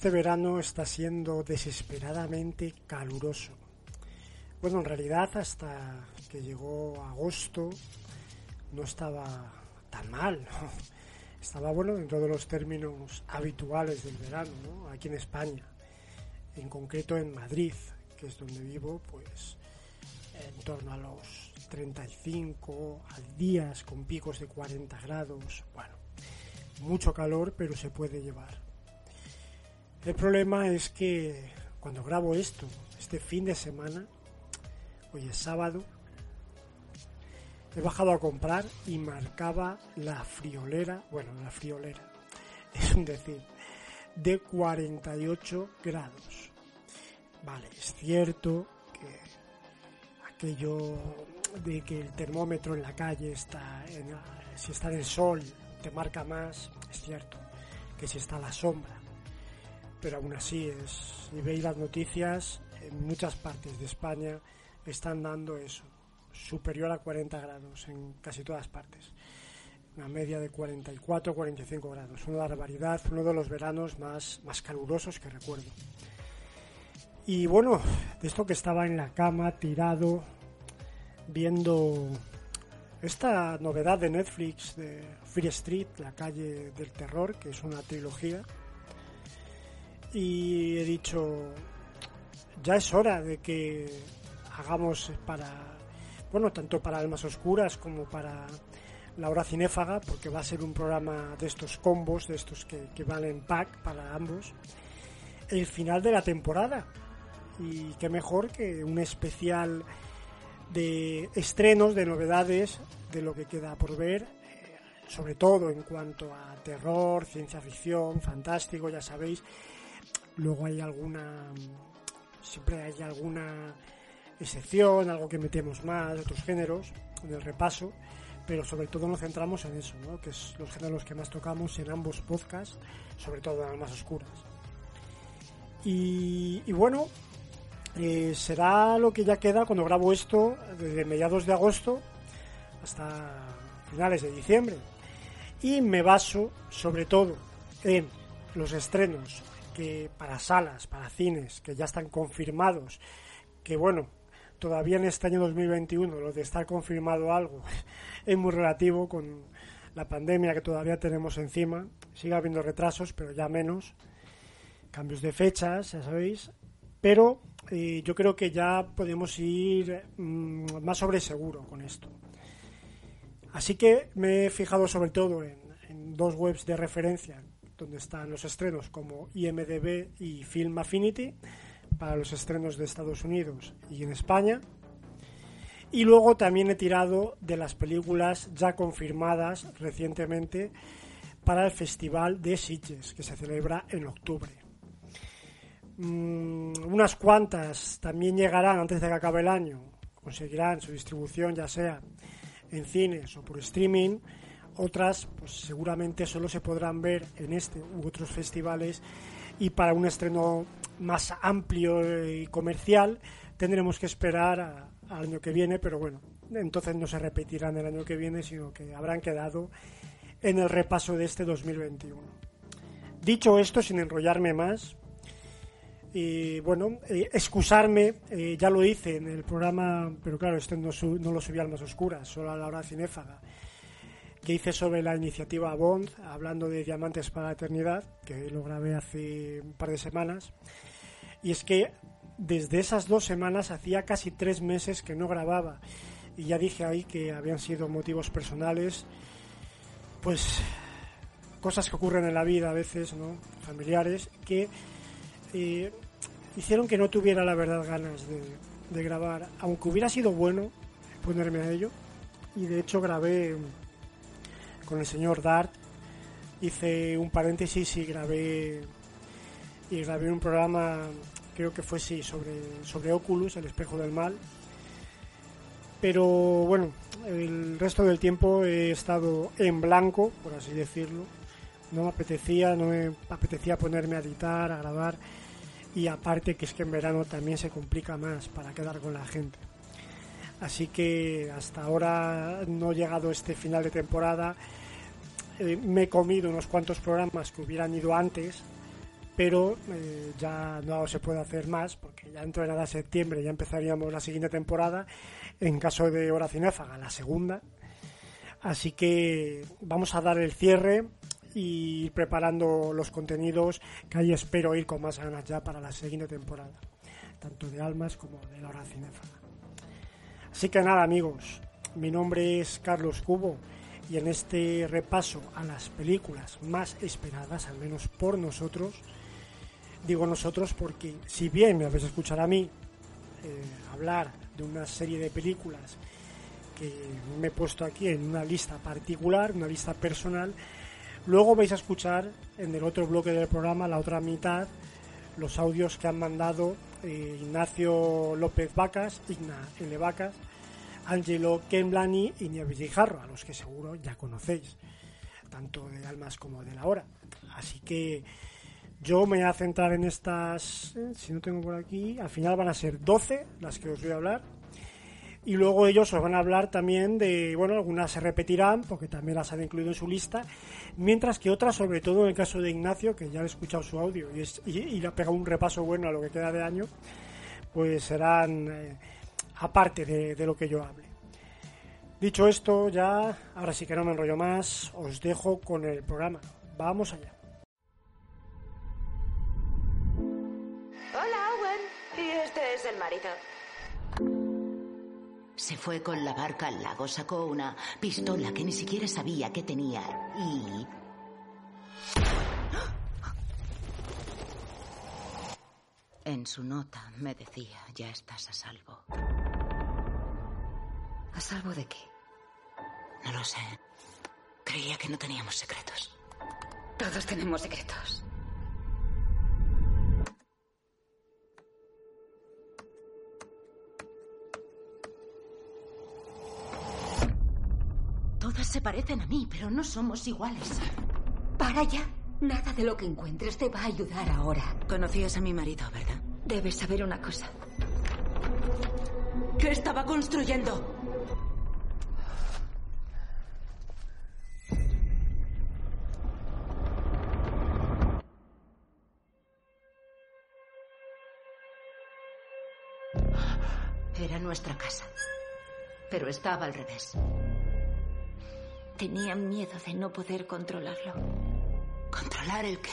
Este verano está siendo desesperadamente caluroso. Bueno, en realidad hasta que llegó agosto no estaba tan mal. Estaba bueno dentro de los términos habituales del verano, ¿no? aquí en España. En concreto en Madrid, que es donde vivo, pues en torno a los 35 al días con picos de 40 grados. Bueno, mucho calor, pero se puede llevar. El problema es que cuando grabo esto, este fin de semana, hoy es sábado, he bajado a comprar y marcaba la friolera, bueno, la friolera, es decir, de 48 grados. Vale, es cierto que aquello de que el termómetro en la calle está, si está en el sol, te marca más, es cierto, que si está la sombra pero aún así es, si veis las noticias, en muchas partes de España están dando eso, superior a 40 grados en casi todas partes. Una media de 44 45 grados. Una barbaridad, uno de los veranos más, más calurosos que recuerdo. Y bueno, de esto que estaba en la cama, tirado, viendo esta novedad de Netflix de Free Street, la calle del terror, que es una trilogía y he dicho, ya es hora de que hagamos para, bueno, tanto para Almas Oscuras como para la hora cinéfaga, porque va a ser un programa de estos combos, de estos que, que van en pack para ambos, el final de la temporada. Y qué mejor que un especial de estrenos, de novedades, de lo que queda por ver, eh, sobre todo en cuanto a terror, ciencia ficción, fantástico, ya sabéis, Luego hay alguna, siempre hay alguna excepción, algo que metemos más, otros géneros, en el repaso, pero sobre todo nos centramos en eso, ¿no? que es los géneros que más tocamos en ambos podcasts, sobre todo en las más oscuras. Y, bueno, eh, será lo que ya queda cuando grabo esto desde mediados de agosto hasta finales de diciembre. Y me baso sobre todo en los estrenos que para salas, para cines, que ya están confirmados, que bueno, todavía en este año 2021 lo de estar confirmado algo es muy relativo con la pandemia que todavía tenemos encima. Sigue habiendo retrasos, pero ya menos. Cambios de fechas, ya sabéis. Pero eh, yo creo que ya podemos ir mm, más sobre seguro con esto. Así que me he fijado sobre todo en dos webs de referencia donde están los estrenos como IMDB y Film Affinity para los estrenos de Estados Unidos y en España. Y luego también he tirado de las películas ya confirmadas recientemente para el Festival de Sitges, que se celebra en octubre. Mm, unas cuantas también llegarán antes de que acabe el año, conseguirán su distribución ya sea en cines o por streaming otras, pues seguramente solo se podrán ver en este u otros festivales y para un estreno más amplio y comercial tendremos que esperar al año que viene, pero bueno, entonces no se repetirán el año que viene, sino que habrán quedado en el repaso de este 2021. Dicho esto, sin enrollarme más, y bueno, eh, excusarme, eh, ya lo hice en el programa, pero claro, este no, no lo subí al más oscuras, solo a la hora cinéfaga que hice sobre la iniciativa Bond, hablando de Diamantes para la Eternidad, que lo grabé hace un par de semanas. Y es que desde esas dos semanas hacía casi tres meses que no grababa. Y ya dije ahí que habían sido motivos personales, pues cosas que ocurren en la vida a veces, ¿no? Familiares, que eh, hicieron que no tuviera la verdad ganas de, de grabar, aunque hubiera sido bueno ponerme a ello. Y de hecho grabé con el señor Dart hice un paréntesis y grabé y grabé un programa creo que fue sí sobre sobre Oculus el espejo del mal. Pero bueno el resto del tiempo he estado en blanco por así decirlo. No me apetecía no me apetecía ponerme a editar a grabar. Y aparte que es que en verano también se complica más para quedar con la gente. Así que hasta ahora no he llegado este final de temporada eh, me he comido unos cuantos programas que hubieran ido antes, pero eh, ya no se puede hacer más porque ya dentro de nada septiembre ya empezaríamos la siguiente temporada en caso de hora cinéfaga la segunda. Así que vamos a dar el cierre y ir preparando los contenidos que ahí espero ir con más ganas ya para la siguiente temporada tanto de almas como de la hora cinéfaga así que nada amigos mi nombre es Carlos Cubo y en este repaso a las películas más esperadas, al menos por nosotros, digo nosotros porque si bien me habéis escuchado a mí eh, hablar de una serie de películas que me he puesto aquí en una lista particular, una lista personal, luego vais a escuchar en el otro bloque del programa, la otra mitad, los audios que han mandado eh, Ignacio López Vacas, Igna L. Vacas, Angelo Kenblani y Nieves Guijarro, a los que seguro ya conocéis, tanto de Almas como de la hora. Así que yo me voy a centrar en estas, eh, si no tengo por aquí, al final van a ser 12 las que os voy a hablar. Y luego ellos os van a hablar también de, bueno, algunas se repetirán porque también las han incluido en su lista, mientras que otras, sobre todo en el caso de Ignacio, que ya he escuchado su audio y, le ha pegado un repaso bueno a lo que queda de año, pues serán... Eh, aparte de, lo que yo hable. Dicho esto, ya, ahora sí que no me enrollo más, os dejo con el programa. Vamos allá. Hola, Owen. Y este es el marido. Se fue con la barca al lago, sacó una pistola que ni siquiera sabía que tenía y... En su nota me decía, ya estás a salvo. ¿A salvo de qué? No lo sé. Creía que no teníamos secretos. Todos tenemos secretos. Todas se parecen a mí, pero no somos iguales. Para ya. Nada de lo que encuentres te va a ayudar ahora. Conocías a mi marido, ¿verdad? Debes saber una cosa. ¿Qué estaba construyendo? Nuestra casa. Pero estaba al revés. Tenía miedo de no poder controlarlo. ¿Controlar el qué?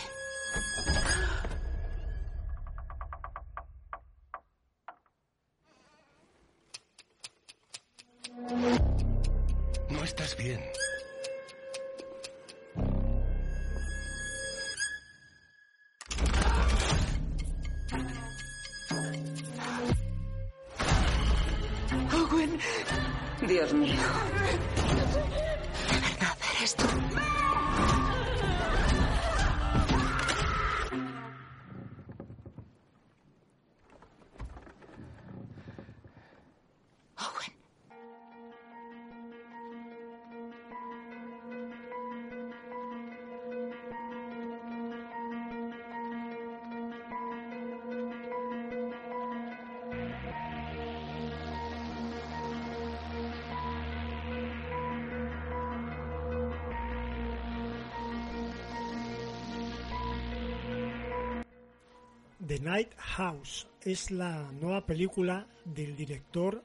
The Night House es la nueva película del director,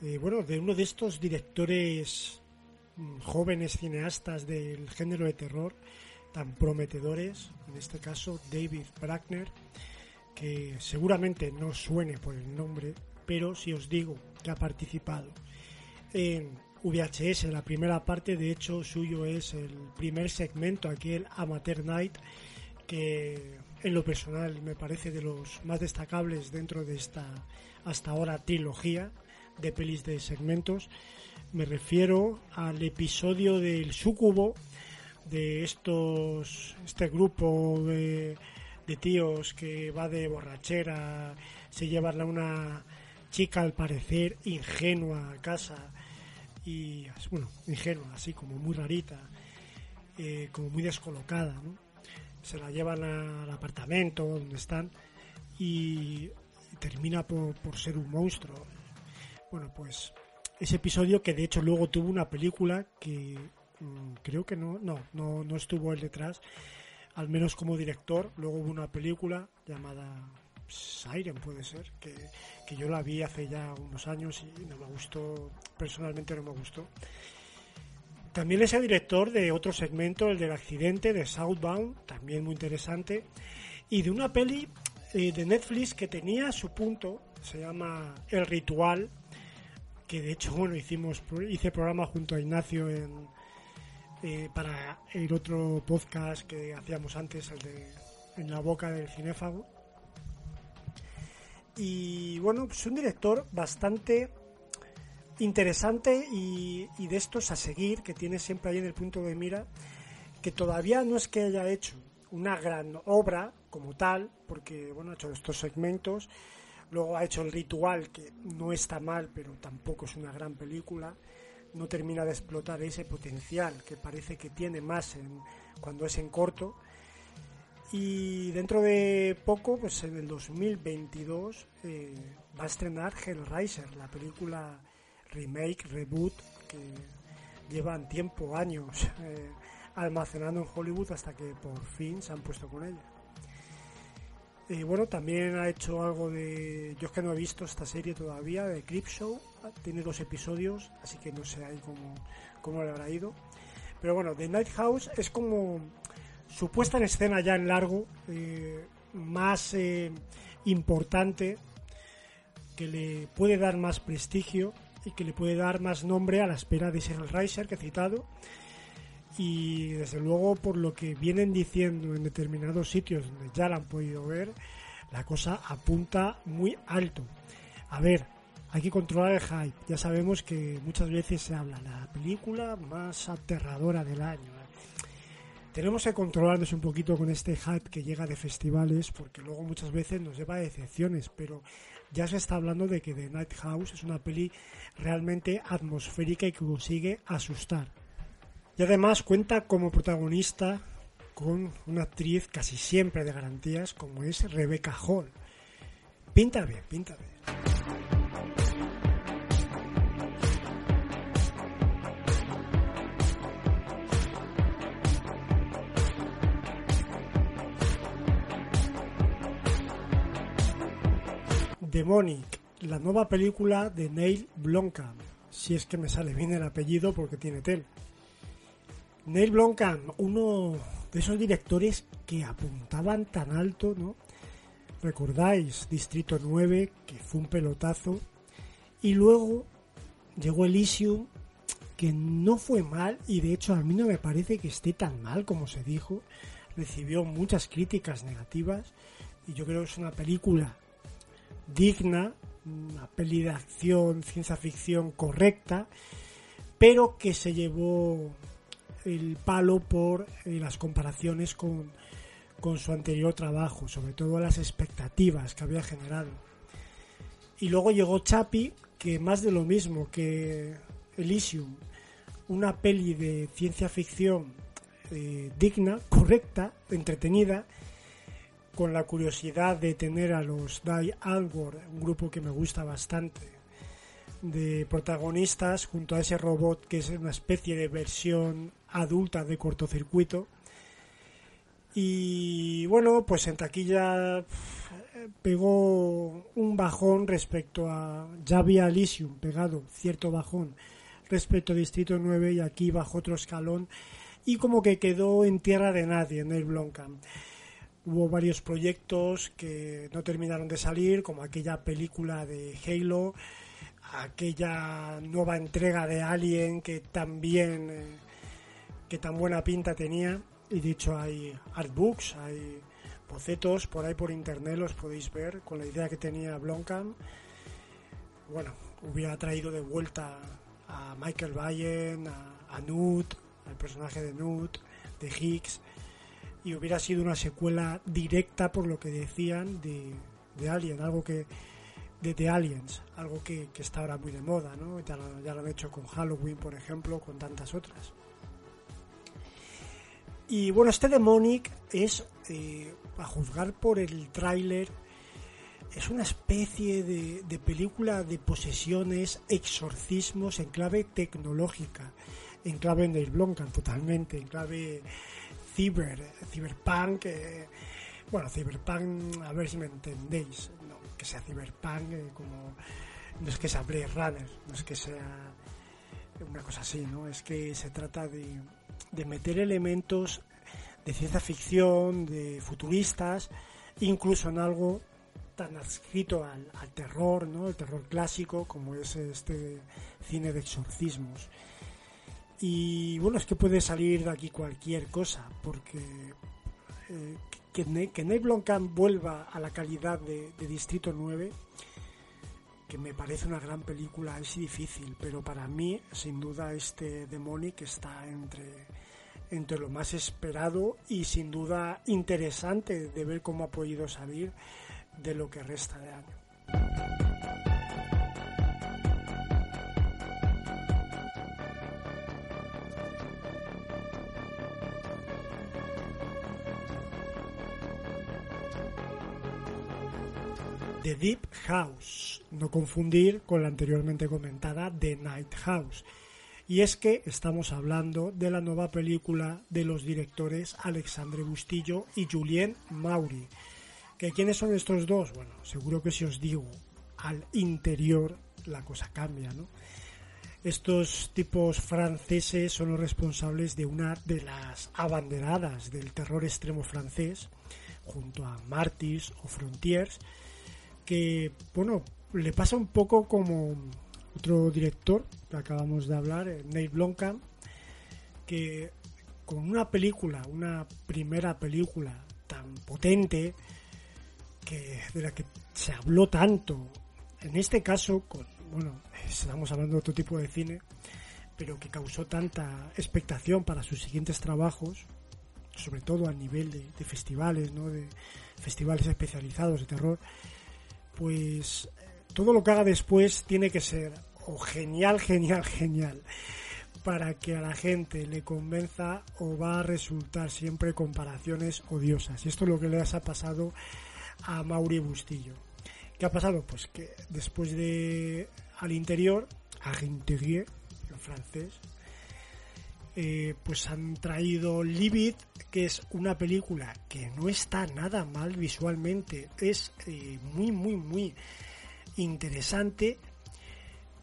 eh, bueno, de uno de estos directores mm, jóvenes cineastas del género de terror tan prometedores, en este caso David Brackner, que seguramente no suene por el nombre, pero si os digo que ha participado en VHS, la primera parte, de hecho suyo es el primer segmento, aquí el Amateur Night, que en lo personal me parece de los más destacables dentro de esta hasta ahora trilogía de pelis de segmentos. Me refiero al episodio del Sucubo de estos este grupo de, tíos que va de borrachera, se llevan a una chica al parecer ingenua a casa y bueno, ingenua, así como muy rarita, eh, como muy descolocada, ¿no? Se la llevan al apartamento donde están y termina por, por, ser un monstruo. Bueno, pues ese episodio que de hecho luego tuvo una película que mmm, creo que no, no, no, no estuvo él detrás, al menos como director. Luego hubo una película llamada Siren, puede ser, que, que yo la vi hace ya unos años y no me gustó, personalmente no me gustó. También es el director de otro segmento, el del accidente de Southbound, también muy interesante, y de una peli eh, de Netflix que tenía su punto, se llama El Ritual, que de hecho, bueno, hicimos, hice programa junto a Ignacio en, eh, para el otro podcast que hacíamos antes, el de En la boca del cinéfago. Y bueno, es pues un director bastante interesante y, de estos a seguir, que tiene siempre ahí en el punto de mira, que todavía no es que haya hecho una gran obra como tal, porque bueno, ha hecho estos segmentos, luego ha hecho el ritual, que no está mal, pero tampoco es una gran película, no termina de explotar ese potencial que parece que tiene más en, cuando es en corto. Y dentro de poco, pues en el 2022, eh, va a estrenar Hellraiser, la película remake, reboot, que llevan tiempo, años eh, almacenando en Hollywood hasta que por fin se han puesto con ella. Y bueno, también ha hecho algo de. Yo es que no he visto esta serie todavía, de Crip Show. Tiene dos episodios, así que no sé ahí cómo, cómo le habrá ido. Pero bueno, The Night House es como su puesta en escena ya en largo, eh, más eh, importante, que le puede dar más prestigio y que le puede dar más nombre a la espera de Riser que he citado. Y desde luego, por lo que vienen diciendo en determinados sitios donde ya la han podido ver, la cosa apunta muy alto. A ver, hay que controlar el hype. Ya sabemos que muchas veces se habla la película más aterradora del año. Tenemos que controlarnos un poquito con este hype que llega de festivales, porque luego muchas veces nos lleva a decepciones, pero ya se está hablando de que The Night House es una peli realmente atmosférica y que consigue asustar. Y además cuenta como protagonista con una actriz casi siempre de garantías como es Rebecca Hall. Pinta bien, pinta bien. Demonic, la nueva película de Neil Blomkamp, si es que me sale bien el apellido porque tiene tel. Neil Blomkamp, uno de esos directores que apuntaban tan alto, ¿no? Recordáis Distrito 9, que fue un pelotazo, y luego llegó Elysium, que no fue mal, y de hecho a mí no me parece que esté tan mal como se dijo, recibió muchas críticas negativas, y yo creo que es una película digna, una peli de acción, ciencia ficción correcta, pero que se llevó el palo por eh, las comparaciones con, con su anterior trabajo, sobre todo las expectativas que había generado. Y luego llegó Chapi, que más de lo mismo que Elysium, una peli de ciencia ficción eh, digna, correcta, entretenida, con la curiosidad de tener a los Die Algor, un grupo que me gusta bastante, de protagonistas junto a ese robot que es una especie de versión adulta de cortocircuito. Y bueno, pues en taquilla pegó un bajón respecto a. Ya había Elysium pegado cierto bajón respecto a Distrito 9 y aquí bajó otro escalón y como que quedó en tierra de nadie en el Blomkamp hubo varios proyectos que no terminaron de salir, como aquella película de Halo, aquella nueva entrega de Alien que también eh, que tan buena pinta tenía y dicho hay artbooks, hay bocetos por ahí por internet los podéis ver con la idea que tenía Blomkamp. Bueno, hubiera traído de vuelta a Michael Bayen, a, a al personaje de Newt, de Higgs y hubiera sido una secuela directa por lo que decían de, de Alien, algo que de The Aliens, algo que, está ahora muy de moda, ¿no? Ya lo, ya lo han hecho con Halloween, por ejemplo, con tantas otras. Y bueno, este Demonic es, eh, a juzgar por el tráiler, es una especie de, de, película de posesiones, exorcismos en clave tecnológica, en clave Neil Blomkamp totalmente, en clave ciber, cyberpunk, eh, bueno, cyberpunk, a ver si me entendéis, no, que sea cyberpunk eh, como no es que sea Blade Runner, no es que sea una cosa así, ¿no? Es que se trata de, de meter elementos de ciencia ficción, de futuristas, incluso en algo tan adscrito al, al, terror, ¿no? El terror clásico, como es este cine de exorcismos. Y bueno, es que puede salir de aquí cualquier cosa, porque eh, que, que Blomkamp vuelva a la calidad de, de, Distrito 9, que me parece una gran película, es difícil, pero para mí, sin duda, este Demonic está entre, entre lo más esperado y sin duda interesante de ver cómo ha podido salir de lo que resta de año. The Deep House, no confundir con la anteriormente comentada The Night House. Y es que estamos hablando de la nueva película de los directores Alexandre Bustillo y Julien Mauri. ¿Que ¿Quiénes son estos dos? Bueno, seguro que si os digo al interior la cosa cambia, ¿no? Estos tipos franceses son los responsables de una de las abanderadas del terror extremo francés, junto a Martyrs o Frontiers, que, bueno, le pasa un poco como otro director que acabamos de hablar, eh, Neil Blomkamp, que con una película, una primera película tan potente, que de la que se habló tanto, en este caso, con, bueno, estamos hablando de otro tipo de cine, pero que causó tanta expectación para sus siguientes trabajos, sobre todo a nivel de festivales, ¿no? de festivales especializados de terror, pues todo lo que haga después tiene que ser o genial, genial, genial para que a la gente le convenza o va a resultar siempre comparaciones odiosas. Y esto es lo que le ha pasado a Mauri Bustillo. ¿Qué ha pasado? Pues que después de al interior, l'intérieur, en francés, eh, pues han traído Livid, que es una película que no está nada mal visualmente, es eh, muy, muy, muy interesante,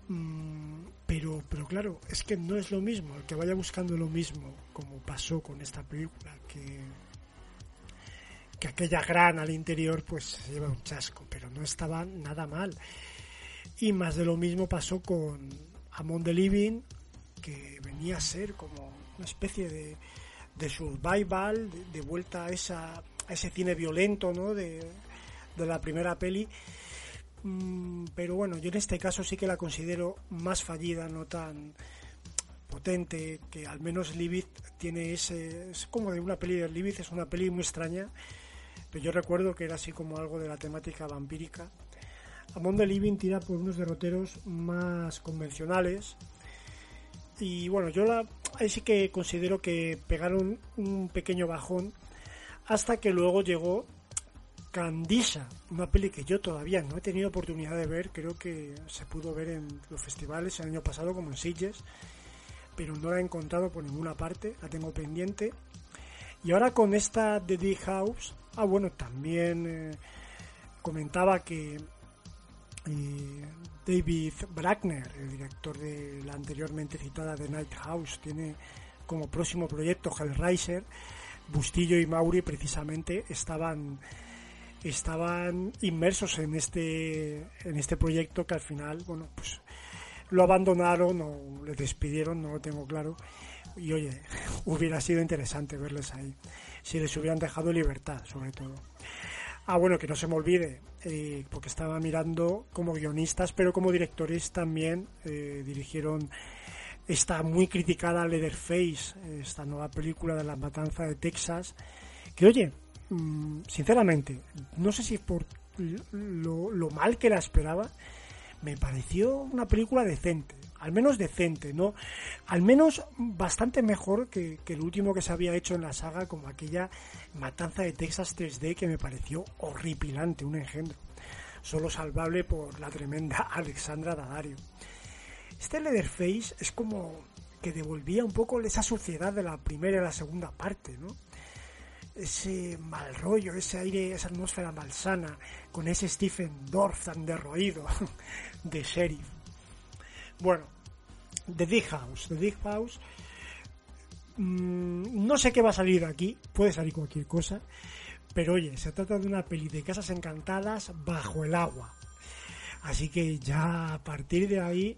mm, pero, pero claro, es que no es lo mismo, el que vaya buscando lo mismo, como pasó con esta película, que, que aquella gran al interior pues se lleva un chasco, pero no estaba nada mal. Y más de lo mismo pasó con Among the Living, que venía a ser como una especie de, de survival, de, de vuelta a, esa, a ese cine violento ¿no? de, de la primera peli. Mm, pero bueno, yo en este caso sí que la considero más fallida, no tan potente, que al menos Libid tiene ese... Es como de una peli de Libid, es una peli muy extraña, pero yo recuerdo que era así como algo de la temática vampírica. Among the Living tira por unos derroteros más convencionales, y bueno, yo la, ahí sí que considero que pegaron un pequeño bajón hasta que luego llegó Candisa, una peli que yo todavía no he tenido oportunidad de ver, creo que se pudo ver en los festivales el año pasado como en Sitges, pero no la he encontrado por ninguna parte, la tengo pendiente. Y ahora con esta The D House, ah bueno, también eh, comentaba que eh, David Brackner, el director de la anteriormente citada The Night House, tiene como próximo proyecto Hellraiser. Bustillo y Mauri precisamente estaban estaban inmersos en este en este proyecto que al final, bueno, pues lo abandonaron o le despidieron, no lo tengo claro. Y oye, hubiera sido interesante verles ahí, si les hubieran dejado libertad, sobre todo. Ah, bueno, que no se me olvide, eh, porque estaba mirando como guionistas, pero como directores también eh, dirigieron esta muy criticada Leatherface, esta nueva película de la matanza de Texas, que oye, mmm, sinceramente, no sé si por lo mal que la esperaba, me pareció una película decente al menos decente, ¿no? Al menos bastante mejor que, el último que se había hecho en la saga, como aquella Matanza de Texas 3D que me pareció horripilante, un engendro. Solo salvable por la tremenda Alexandra Daddario. Este Leatherface es como que devolvía un poco esa suciedad de la primera y la segunda parte, ¿no? ese mal rollo, ese aire, esa atmósfera malsana, con ese Stephen Dorff tan derroído de sheriff. Bueno, The Big House. The Big House. mm, no sé qué va a salir de aquí, puede salir cualquier cosa, pero oye, se trata de una peli de casas encantadas bajo el agua. Así que ya a partir de ahí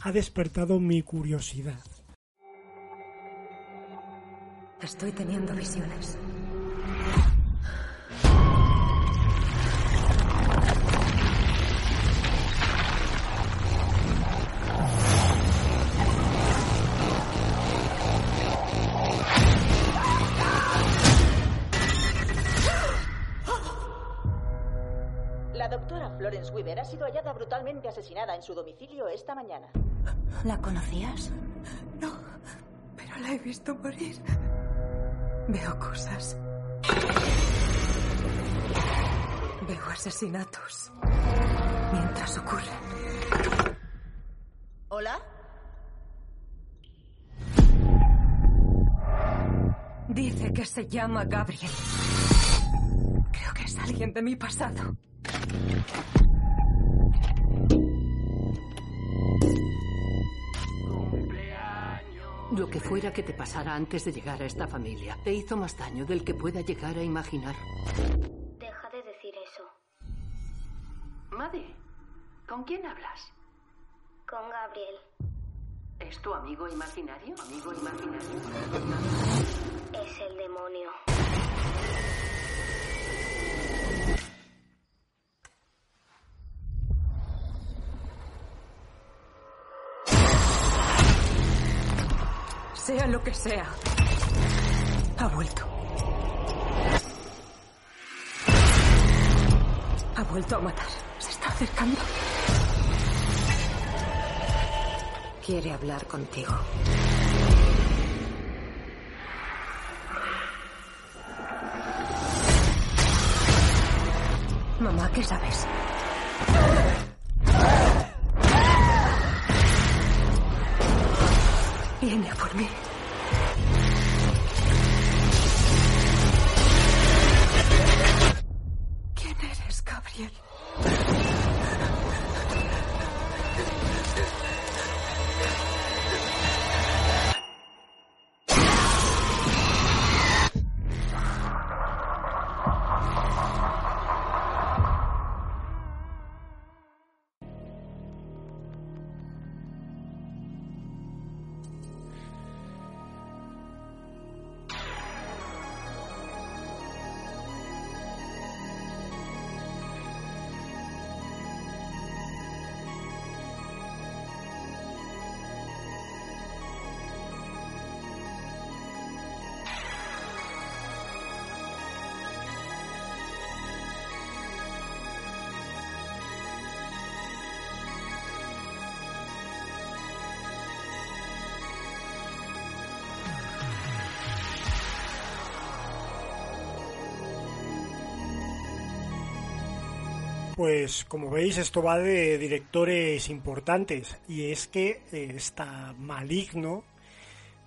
ha despertado mi curiosidad. Estoy teniendo visiones. Florence Weaver ha sido hallada brutalmente asesinada en su domicilio esta mañana. ¿La conocías? No, pero la he visto morir. Veo cosas. Veo asesinatos. Mientras ocurren. ¿Hola? Dice que se llama Gabriel. Creo que es alguien de mi pasado. Lo que fuera que te pasara antes de llegar a esta familia te hizo más daño del que pueda llegar a imaginar. Deja de decir eso. Maddie, ¿con quién hablas? Con Gabriel. ¿Es tu amigo imaginario? ¿Amigo imaginario? Es el demonio. Sea lo que sea. Ha vuelto. Ha vuelto a matar. Se está acercando. Quiere hablar contigo. Mamá, ¿qué sabes? Viene por mí. Pues como veis esto va de directores importantes. Y es que eh, esta Maligno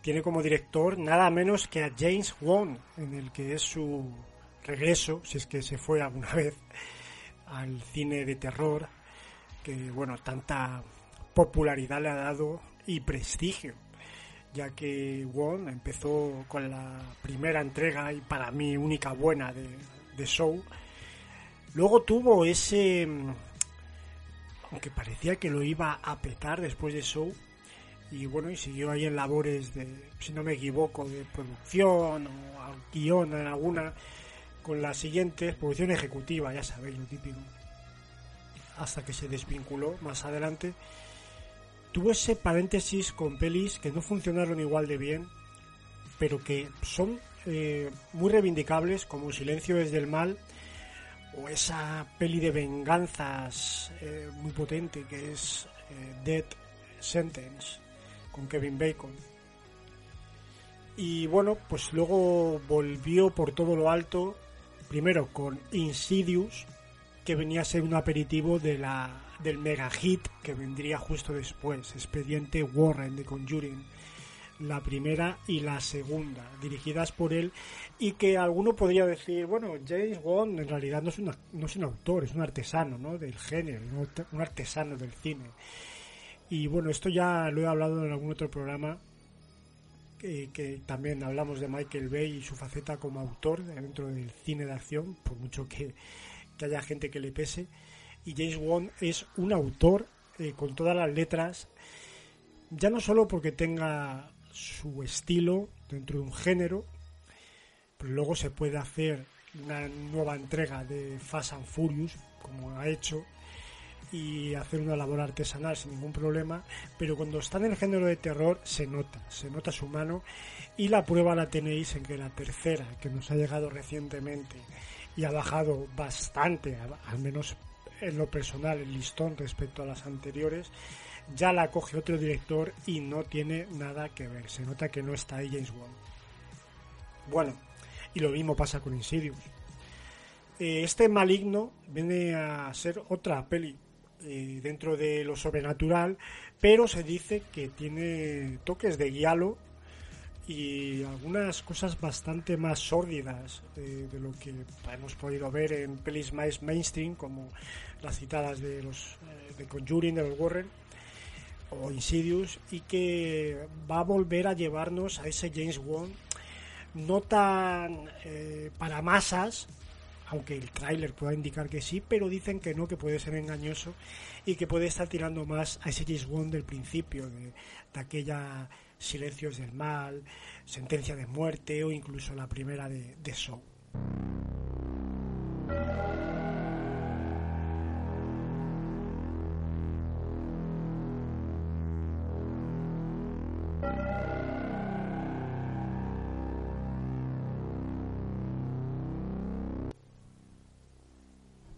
tiene como director nada menos que a James Wan, en el que es su regreso, si es que se fue alguna vez al cine de terror, que bueno, tanta popularidad le ha dado y prestigio, ya que Wan empezó con la primera entrega y para mí única buena de Show, Luego tuvo ese. mm, Aunque parecía que lo iba a petar después de Show. Y bueno, y siguió ahí en labores de, si no me equivoco, de producción o guion en alguna. Con las siguientes, producción ejecutiva, ya sabéis, lo típico. Hasta que se desvinculó más adelante. Tuvo ese paréntesis con pelis que no funcionaron igual de bien, pero que son eh, muy reivindicables, como Silencio desde el mal o esa peli de venganzas eh, muy potente que es eh, Dead Sentence con Kevin Bacon. Y bueno, pues luego volvió por todo lo alto, primero con Insidious, que venía a ser un aperitivo de la, del mega hit que vendría justo después, Expediente Warren de Conjuring. La primera y la segunda, dirigidas por él, y que alguno podría decir, bueno, James Wan en realidad no es, una, no es un autor, es un artesano ¿no? del género, un artesano del cine. Y bueno, esto ya lo he hablado en algún otro programa, que, también hablamos de Michael Bay y su faceta como autor dentro del cine de acción, por mucho que, que haya gente que le pese. Y James Wan es un autor eh, con todas las letras, ya no solo porque tenga su estilo dentro de un género, pero luego se puede hacer una nueva entrega de Fast and Furious, como ha hecho, y hacer una labor artesanal sin ningún problema, pero cuando está en el género de terror se nota, se nota su mano y la prueba la tenéis en que la tercera, que nos ha llegado recientemente y ha bajado bastante, al menos en lo personal, el listón respecto a las anteriores, ya la coge otro director y no tiene nada que ver, se nota que no está ahí James Wan. Bueno, y lo mismo pasa con Insidious. Eh, este maligno viene a ser otra peli eh, dentro de lo sobrenatural, pero se dice que tiene toques de guialo y algunas cosas bastante más sórdidas de, lo que hemos podido ver en pelis más mainstream como las citadas de los eh, de Conjuring de los Warren o Insidious y que va a volver a llevarnos a ese James Wan no tan eh, para masas aunque el tráiler pueda indicar que sí, pero dicen que no, que puede ser engañoso y que puede estar tirando más a ese James Bond del principio, de, aquella Silencios del Mal, Sentencia de Muerte o incluso la primera de, de.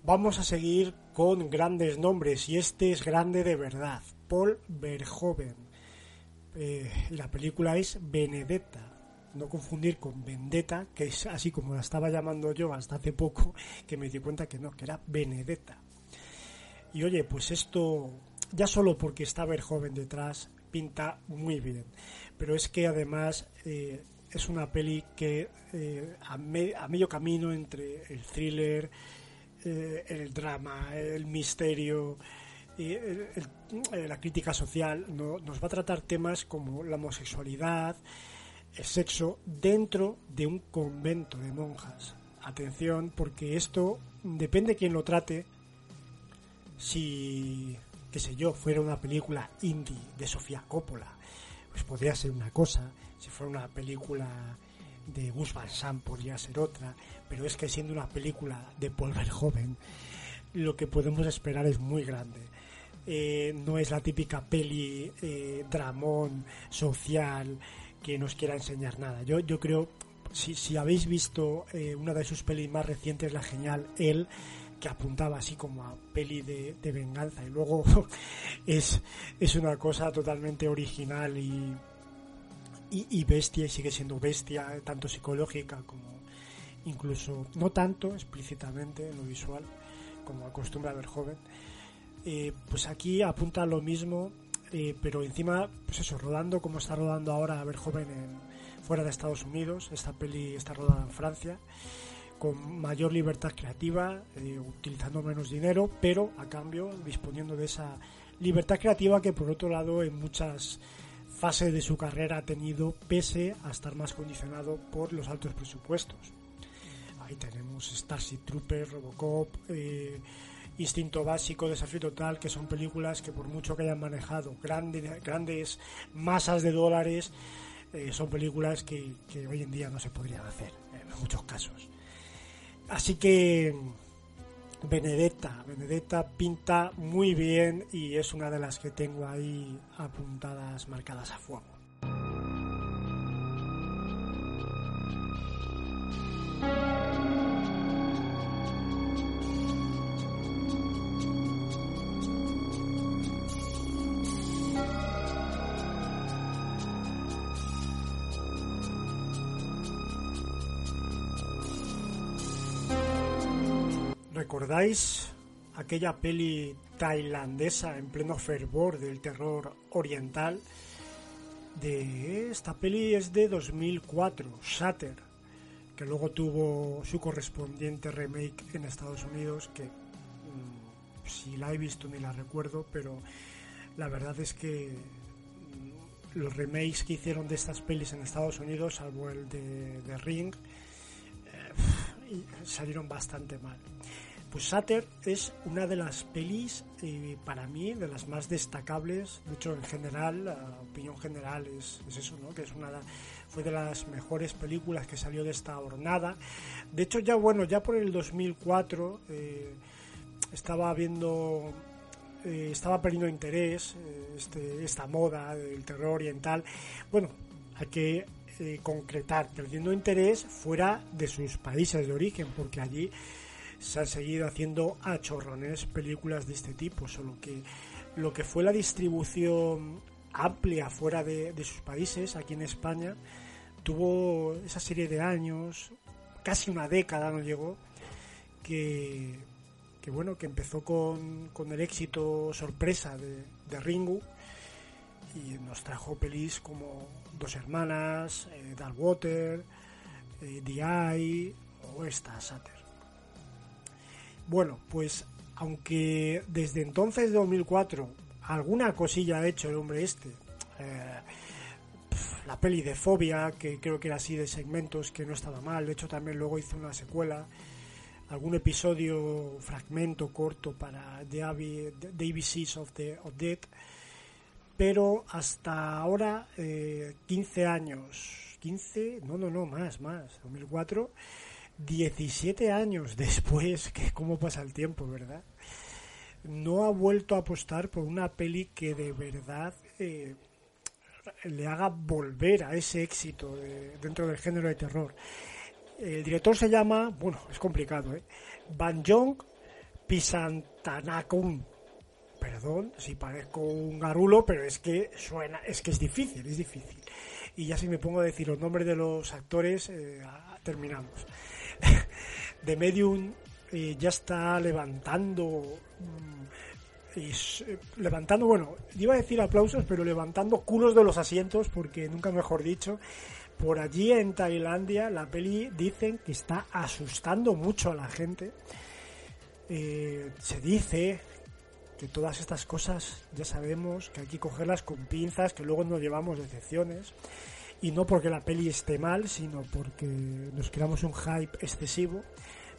Vamos a seguir con grandes nombres y este es grande de verdad, Paul Verhoeven. Eh, la película es Benedetta, no confundir con Vendetta, que es así como la estaba llamando yo hasta hace poco, que me di cuenta que no, que era Benedetta. Y oye, pues esto, ya solo porque está Verhoeven detrás, pinta muy bien. Pero es que además eh, es una peli que eh, a, medio camino entre el thriller, eh, el drama, el misterio, la crítica social, nos va a tratar temas como la homosexualidad, el sexo, dentro de un convento de monjas. Atención, porque esto depende de quién lo trate. Si, qué sé yo, fuera una película indie de Sofía Coppola, pues podría ser una cosa. Si fuera una película de Gus Van Sant podría ser otra, pero es que siendo una película de Paul Verhoeven, lo que podemos esperar es muy grande. Eh, no es la típica peli eh, dramón social que nos quiera enseñar nada. Yo, yo creo, si, si habéis visto eh, una de sus pelis más recientes, la genial Él, que apuntaba así como a peli de, venganza y luego es, es una cosa totalmente original y, y, bestia, y sigue siendo bestia, tanto psicológica como incluso, no tanto explícitamente en lo visual, como acostumbra ver joven. Eh, pues aquí apunta lo mismo, eh, pero encima, pues eso, rodando como está rodando ahora a ver joven fuera de Estados Unidos. Esta peli está rodada en Francia con mayor libertad creativa, eh, utilizando menos dinero, pero a cambio disponiendo de esa libertad creativa que por otro lado en muchas fase de su carrera ha tenido pese a estar más condicionado por los altos presupuestos. Ahí tenemos Starship Trooper, Robocop, eh, Instinto Básico, Desafío Total, que son películas que por mucho que hayan manejado grandes, grandes masas de dólares, eh, son películas que, que hoy en día no se podrían hacer en muchos casos. Así que Benedetta. Benedetta pinta muy bien y es una de las que tengo ahí apuntadas, marcadas a fuego. ¿Recordáis aquella peli tailandesa en pleno fervor del terror oriental? de esta peli es de 2004, Shatter, que luego tuvo su correspondiente remake en Estados Unidos, que mm, si la he visto ni la recuerdo, pero la verdad es que mm, los remakes que hicieron de estas pelis en Estados Unidos, salvo el de, de Ring, eh, salieron bastante mal. Pues Shatter es una de las pelis, eh, para mí, de las más destacables. De hecho, en general, la opinión general es, es eso, ¿no? Que es una, fue de las mejores películas que salió de esta jornada. De hecho, ya bueno, ya por el 2004 eh, estaba viendo eh, estaba perdiendo interés eh, este, esta moda del terror oriental. Bueno, hay que eh, concretar, perdiendo interés fuera de sus países de origen, porque allí se han seguido haciendo a chorrones películas de este tipo, solo que lo que fue la distribución amplia fuera de, sus países, aquí en España, tuvo esa serie de años, casi una década no llegó, que, bueno, que empezó con, el éxito sorpresa de, de Ringu y nos trajo pelis como Dos Hermanas, eh, Dark Water, eh, The Eye o esta, Sater. Bueno, pues aunque desde entonces, de 2004, alguna cosilla ha hecho el hombre este, eh, la peli de Fobia, que creo que era así de segmentos, que no estaba mal, de hecho también luego hizo una secuela, algún episodio, fragmento corto para The, Abbey, The ABCs of, the, of Death, pero hasta ahora, eh, 15 años, 15, no, no, no, más, más, 2004, 17 años después, que cómo pasa el tiempo, ¿verdad? No ha vuelto a apostar por una peli que de verdad eh, le haga volver a ese éxito de- dentro del género de terror. El director se llama, bueno, es complicado, ¿eh? Banjong Pisantanakun. Perdón si parezco un garulo, pero es que suena, es que es difícil, es difícil. Y ya si me pongo a decir los nombres de los actores, eh, ah, terminamos. The Medium eh, ya está levantando mm, eh, levantando, bueno, iba a decir aplausos, pero levantando culos de los asientos, porque nunca mejor dicho, por allí en Tailandia la peli dicen que está asustando mucho a la gente. Eh, se dice que todas estas cosas ya sabemos que hay que cogerlas con pinzas, que luego nos llevamos decepciones. Y no porque la peli esté mal, sino porque nos creamos un hype excesivo.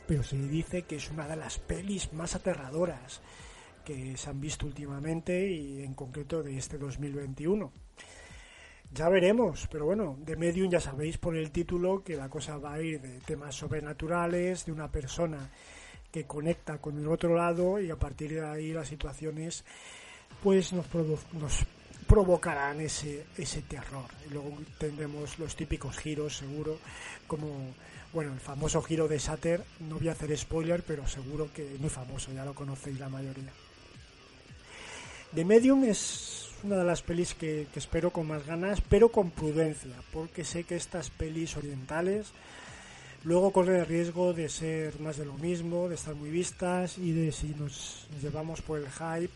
Pero se dice que es una de las pelis más aterradoras que se han visto últimamente y en concreto de este 2021. Ya veremos, pero bueno, de Medium ya sabéis por el título que la cosa va a ir de temas sobrenaturales, de una persona que conecta con el otro lado y a partir de ahí las situaciones pues nos, provo- nos provocarán ese, ese terror. Y luego tendremos los típicos giros, seguro, como bueno, el famoso giro de Sater, no voy a hacer spoiler, pero seguro que es muy famoso, ya lo conocéis la mayoría. The Medium es una de las pelis que, espero con más ganas, pero con prudencia, porque sé que estas pelis orientales luego corren el riesgo de ser más de lo mismo, de estar muy vistas y de si nos llevamos por el hype,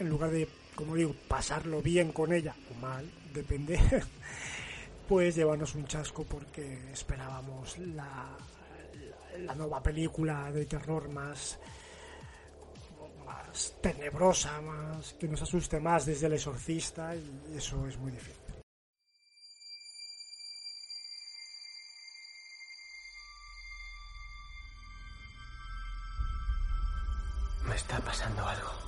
en lugar de, como digo, pasarlo bien con ella o mal, depende, pues llevarnos un chasco porque esperábamos la, la, nueva película de terror más más tenebrosa, más que nos asuste más desde el exorcista y eso es muy difícil. Me está pasando algo.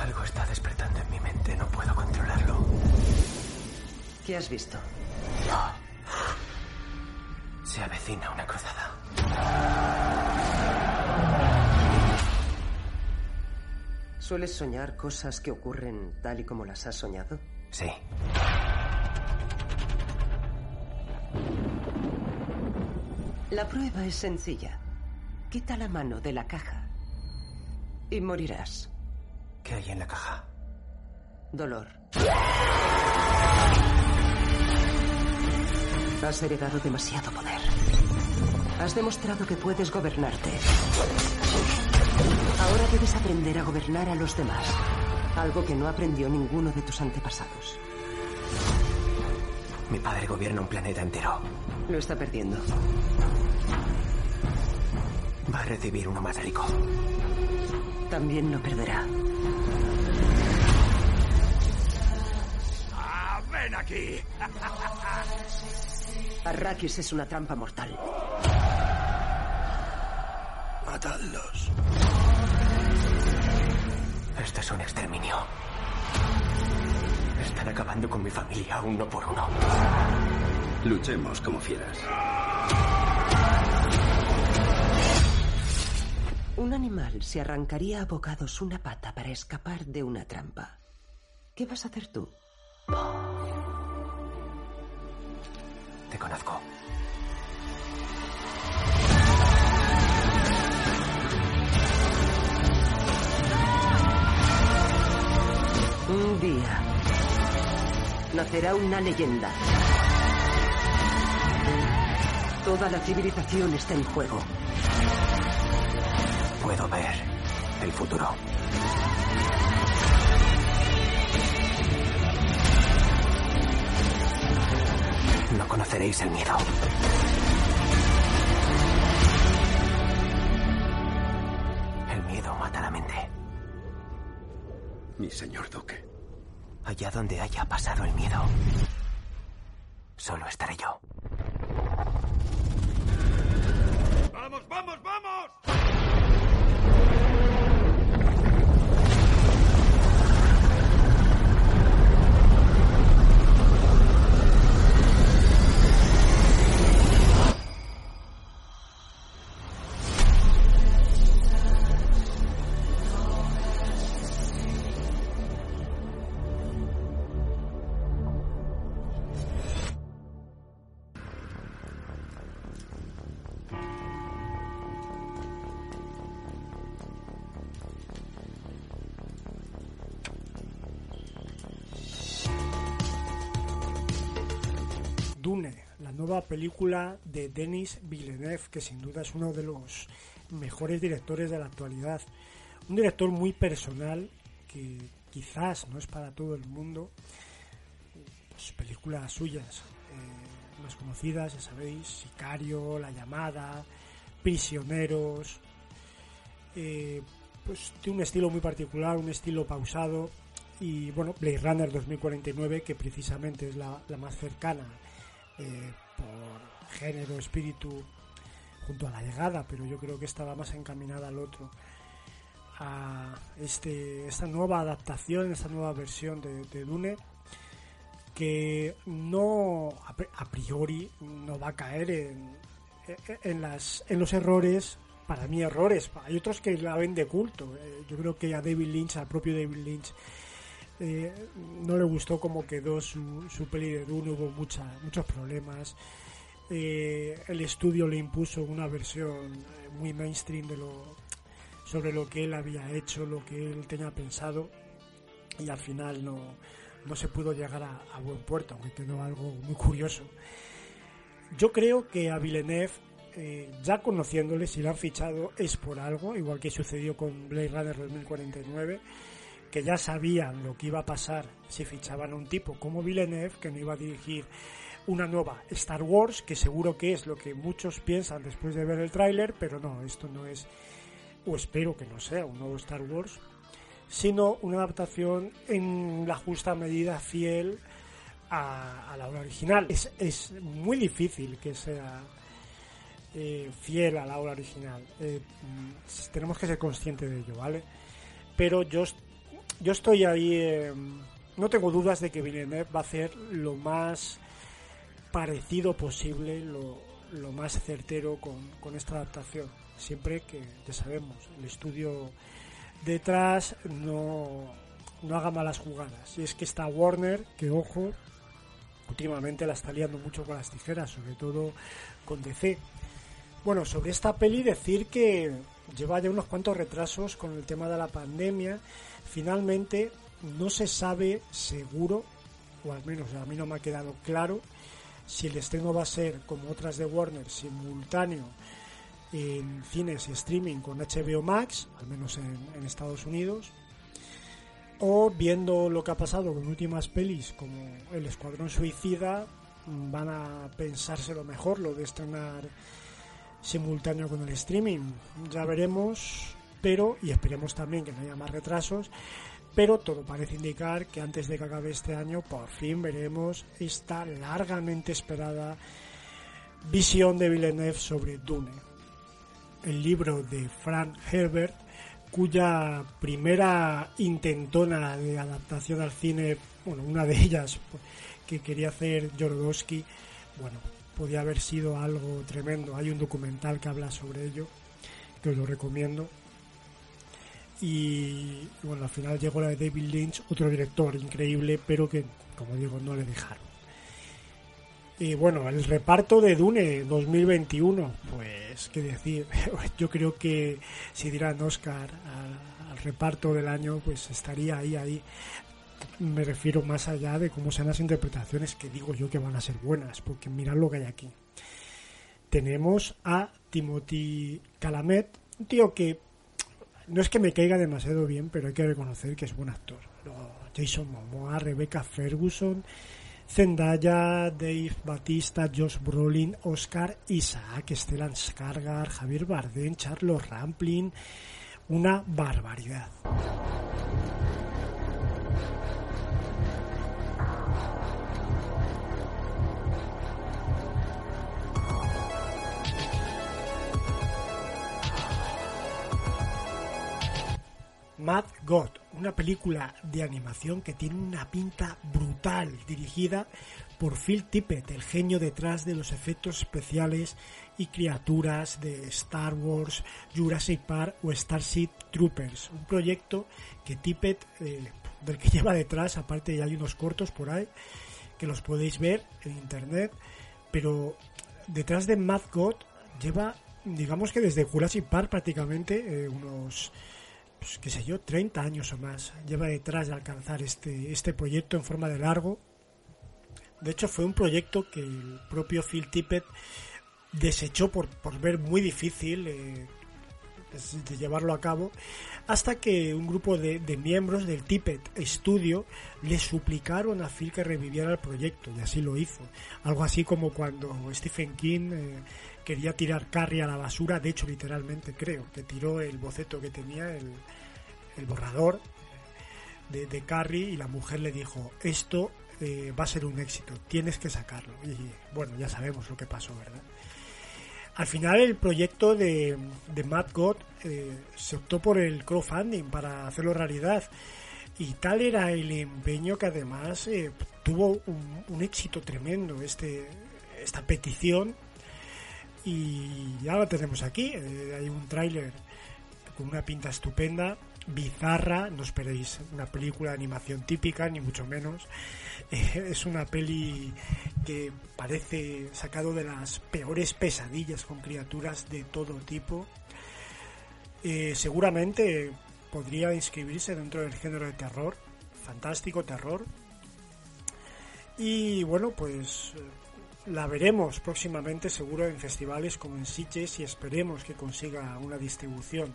Algo está despertando en mi mente, no puedo controlarlo. ¿Qué has visto? Se avecina una cruzada. ¿Sueles soñar cosas que ocurren tal y como las has soñado? Sí. La prueba es sencilla. Quita la mano de la caja y morirás. ¿Qué hay en la caja? Dolor. Has heredado demasiado poder. Has demostrado que puedes gobernarte. Ahora debes aprender a gobernar a los demás. Algo que no aprendió ninguno de tus antepasados. Mi padre gobierna un planeta entero. Lo está perdiendo. Va a recibir uno más rico. También lo perderá. Ven aquí! Arrakis es una trampa mortal. Matadlos. Esto es un exterminio. Están acabando con mi familia uno por uno. Luchemos como fieras. Un animal se arrancaría a bocados una pata para escapar de una trampa. ¿Qué vas a hacer tú? Te conozco. Un día nacerá una leyenda. Toda la civilización está en juego. Puedo ver el futuro. No conoceréis el miedo. El miedo mata la mente. Mi señor duque. Allá donde haya pasado el miedo, solo estaré yo. ¡Vamos, vamos, vamos! Película de Denis Villeneuve, que sin duda es uno de los mejores directores de la actualidad. Un director muy personal que quizás no es para todo el mundo. Pues, películas suyas eh, más conocidas, ya sabéis, Sicario, La llamada, Prisioneros. eh, pues tiene un estilo muy particular, un estilo pausado y bueno, Blade Runner 2049 que precisamente es la, la más cercana eh, por género, espíritu, junto a la llegada, pero yo creo que estaba más encaminada al otro, a este, esta nueva adaptación, esta nueva versión de, de Dune, que no a pri- a priori no va a caer en, en, las, en los errores, para mí errores, hay otros que la ven de culto, eh, yo creo que a David Lynch, al propio David Lynch, eh, no le gustó cómo quedó su, su peli de Dune, hubo mucha, muchos problemas. Eh, el estudio le impuso una versión eh, muy mainstream de lo sobre lo que él había hecho, lo que él tenía pensado y al final no, no se pudo llegar a, buen puerto, aunque quedó algo muy curioso. Yo creo que a Villeneuve, eh, ya conociéndole, si lo han fichado es por algo, igual que sucedió con Blade Runner 2049 que ya sabían lo que iba a pasar si fichaban a un tipo como Villeneuve, que no iba a dirigir una nueva Star Wars, que seguro que es lo que muchos piensan después de ver el tráiler, pero no, esto no es, o espero que no sea un nuevo Star Wars, sino una adaptación en la justa medida fiel a, a la obra original. Es, es muy difícil que sea eh, fiel a la obra original. Eh, mm, tenemos que ser conscientes de ello, ¿vale? Pero yo yo estoy ahí, eh, no tengo dudas de que Villeneuve va a hacer lo más parecido posible, lo, lo más certero con, con, esta adaptación. Siempre que, ya sabemos, el estudio detrás no, no haga malas jugadas. Y es que está Warner, que ojo, últimamente la está liando mucho con las tijeras, sobre todo con DC. Bueno, sobre esta peli decir que lleva ya unos cuantos retrasos con el tema de la pandemia. Finalmente no se sabe seguro, o al menos a mí no me ha quedado claro, si el estreno va a ser como otras de Warner, simultáneo en cines y streaming con HBO Max, al menos en, Estados Unidos, o viendo lo que ha pasado con últimas pelis como El Escuadrón Suicida, van a pensárselo mejor lo de estrenar simultáneo con el streaming. Ya veremos, pero, y esperemos también que no haya más retrasos, pero todo parece indicar que antes de que acabe este año, por fin veremos esta largamente esperada visión de Villeneuve sobre Dune, el libro de Frank Herbert, cuya primera intentona de adaptación al cine, bueno, una de ellas que quería hacer Jodorowsky, bueno, podía haber sido algo tremendo. Hay un documental que habla sobre ello, que os lo recomiendo. Y bueno, al final llegó la de David Lynch, otro director increíble, pero que, como digo, no le dejaron. Y bueno, el reparto de Dune 2021, pues, qué decir, yo creo que si dieran Oscar al, al reparto del año, pues estaría ahí, ahí me refiero más allá de cómo sean las interpretaciones que digo yo que van a ser buenas, porque mirad lo que hay aquí. Tenemos a Timothy Calamet, un tío que no es que me caiga demasiado bien, pero hay que reconocer que es buen actor. Jason Momoa, Rebecca Ferguson, Zendaya, Dave Batista, Josh Brolin, Oscar Isaac, Stellan Skarsgård, Javier Bardem, Charles Rampling, una barbaridad. Mad God, una película de animación que tiene una pinta brutal, dirigida por Phil Tippett, el genio detrás de los efectos especiales y criaturas de Star Wars, Jurassic Park o Starship Troopers. Un proyecto que Tippett, eh, del que lleva detrás, aparte ya hay unos cortos por ahí, que los podéis ver en internet, pero detrás de Mad God lleva, digamos que desde Jurassic Park prácticamente, eh, unos pues, qué sé yo, 30 años o más lleva detrás de alcanzar este, este proyecto en forma de largo. De hecho, fue un proyecto que el propio Phil Tippett desechó por, por ver muy difícil eh, de llevarlo a cabo, hasta que un grupo de, de, miembros del Tippett Studio le suplicaron a Phil que reviviera el proyecto, y así lo hizo. Algo así como cuando Stephen King eh, quería tirar Carrie a la basura, de hecho literalmente creo, que tiró el boceto que tenía, el, borrador de, Carrie y la mujer le dijo, esto eh, va a ser un éxito, tienes que sacarlo. Y bueno, ya sabemos lo que pasó, ¿verdad? Al final el proyecto de, Mad God eh, se optó por el crowdfunding para hacerlo realidad. Y tal era el empeño que además eh, tuvo un, un, éxito tremendo este, esta petición y ya lo tenemos aquí. Eh, hay un tráiler con una pinta estupenda, bizarra, no esperéis una película de animación típica, ni mucho menos. Eh, es una peli que parece sacado de las peores pesadillas con criaturas de todo tipo. Eh, seguramente podría inscribirse dentro del género de terror, fantástico terror. Y bueno, pues la veremos próximamente seguro en festivales como en Sitges y esperemos que consiga una distribución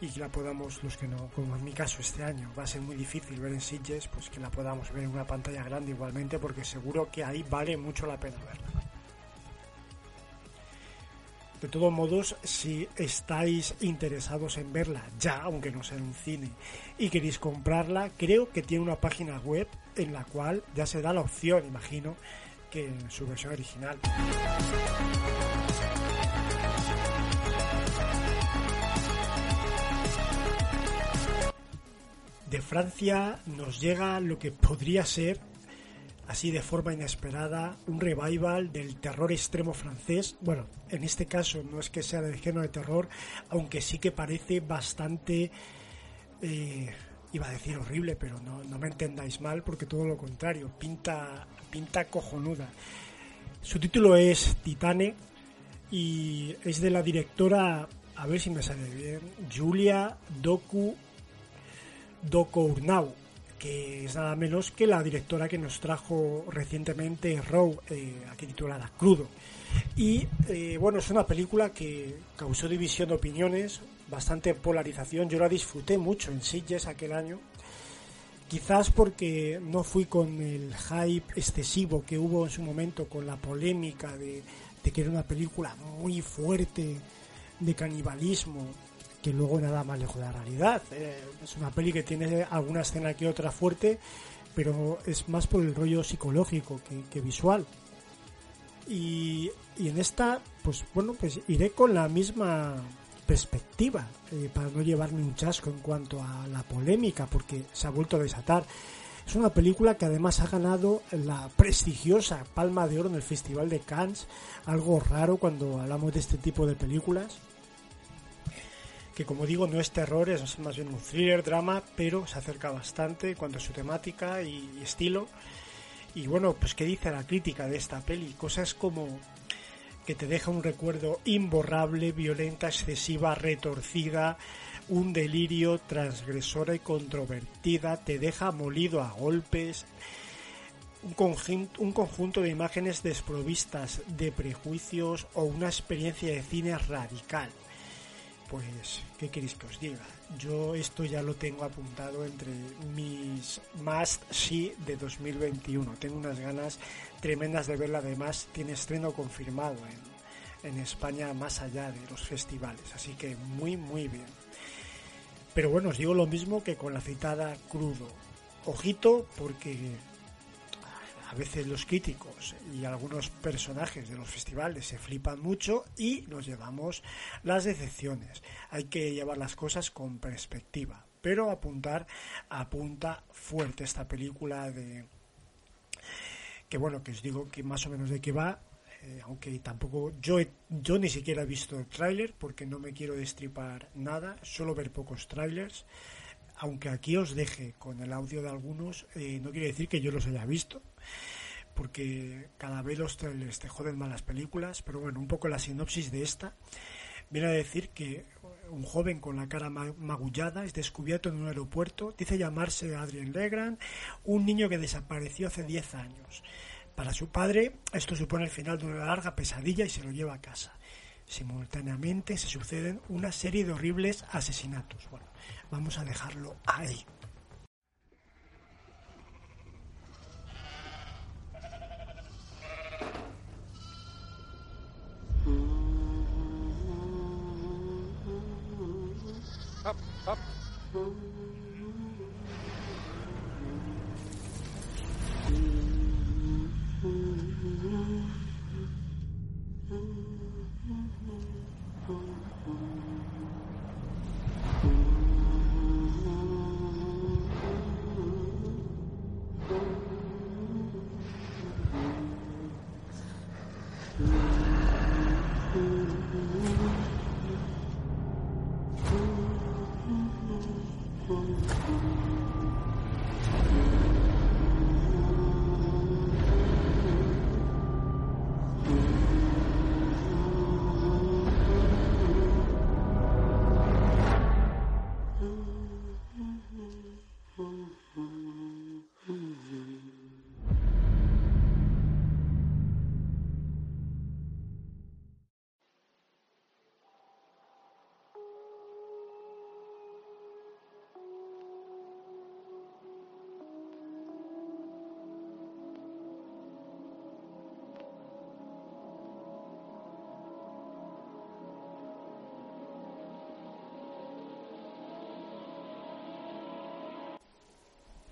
y que la podamos, los que no, como en mi caso este año, va a ser muy difícil ver en Sitges, pues que la podamos ver en una pantalla grande igualmente porque seguro que ahí vale mucho la pena verla. De todos modos, si estáis interesados en verla ya, aunque no sea en un cine, y queréis comprarla, creo que tiene una página web en la cual ya se da la opción, imagino, en su versión original. De Francia nos llega lo que podría ser, así de forma inesperada, un revival del terror extremo francés. Bueno, en este caso no es que sea del género de terror, aunque sí que parece bastante... Eh, iba a decir horrible, pero no, no, me entendáis mal, porque todo lo contrario, pinta, pinta cojonuda. Su título es Titane y es de la directora, a ver si me sale bien, Julia Doku Dokournau, que es nada menos que la directora que nos trajo recientemente Row, eh, aquí titulada Crudo. Y eh, bueno, es una película que causó división de opiniones, bastante polarización. Yo la disfruté mucho en Sitges aquel año. Quizás porque no fui con el hype excesivo que hubo en su momento con la polémica de, que era una película muy fuerte de canibalismo que luego nada más lejos de la realidad. Eh, es una peli que tiene alguna escena que otra fuerte, pero es más por el rollo psicológico que, visual. Y, en esta, pues bueno, pues iré con la misma perspectiva eh, para no llevarme un chasco en cuanto a la polémica, porque se ha vuelto a desatar. Es una película que además ha ganado la prestigiosa Palma de Oro en el Festival de Cannes, algo raro cuando hablamos de este tipo de películas que como digo no es terror, es más bien un thriller, drama, pero se acerca bastante cuanto a su temática y, estilo. Y bueno, pues qué dice la crítica de esta peli, cosas como que te deja un recuerdo imborrable, violenta, excesiva, retorcida, un delirio transgresora y controvertida, te deja molido a golpes, un conjunto, un conjunto de imágenes desprovistas de prejuicios o una experiencia de cine radical pues, ¿qué queréis que os diga? Yo esto ya lo tengo apuntado entre mis must sí de 2021. Tengo unas ganas tremendas de verla. Además, tiene estreno confirmado en, en España más allá de los festivales. Así que muy, muy bien. Pero bueno, os digo lo mismo que con la citada Crudo. Ojito porque a veces los críticos y algunos personajes de los festivales se flipan mucho y nos llevamos las decepciones. Hay que llevar las cosas con perspectiva, pero apuntar apunta fuerte esta película de que bueno, que os digo que más o menos de qué va, eh, aunque tampoco yo yo ni siquiera he visto el tráiler porque no me quiero destripar nada, solo ver pocos trailers aunque aquí os deje con el audio de algunos, eh, no quiere decir que yo los haya visto, porque cada vez los trailers te joden malas películas, pero bueno, un poco la sinopsis de esta. Viene a decir que un joven con la cara magullada es descubierto en un aeropuerto, dice llamarse Adrien Legrand, un niño que desapareció hace 10 años. Para su padre, esto supone el final de una larga pesadilla y se lo lleva a casa. Simultáneamente se suceden una serie de horribles asesinatos. Bueno, vamos a dejarlo ahí.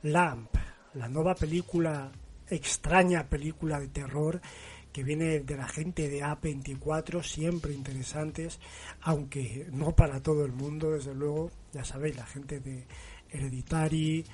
Lamp, la nueva película, extraña película de terror que viene de la gente de A24, siempre interesantes, aunque no para todo el mundo, desde luego, ya sabéis, la gente de Hereditary,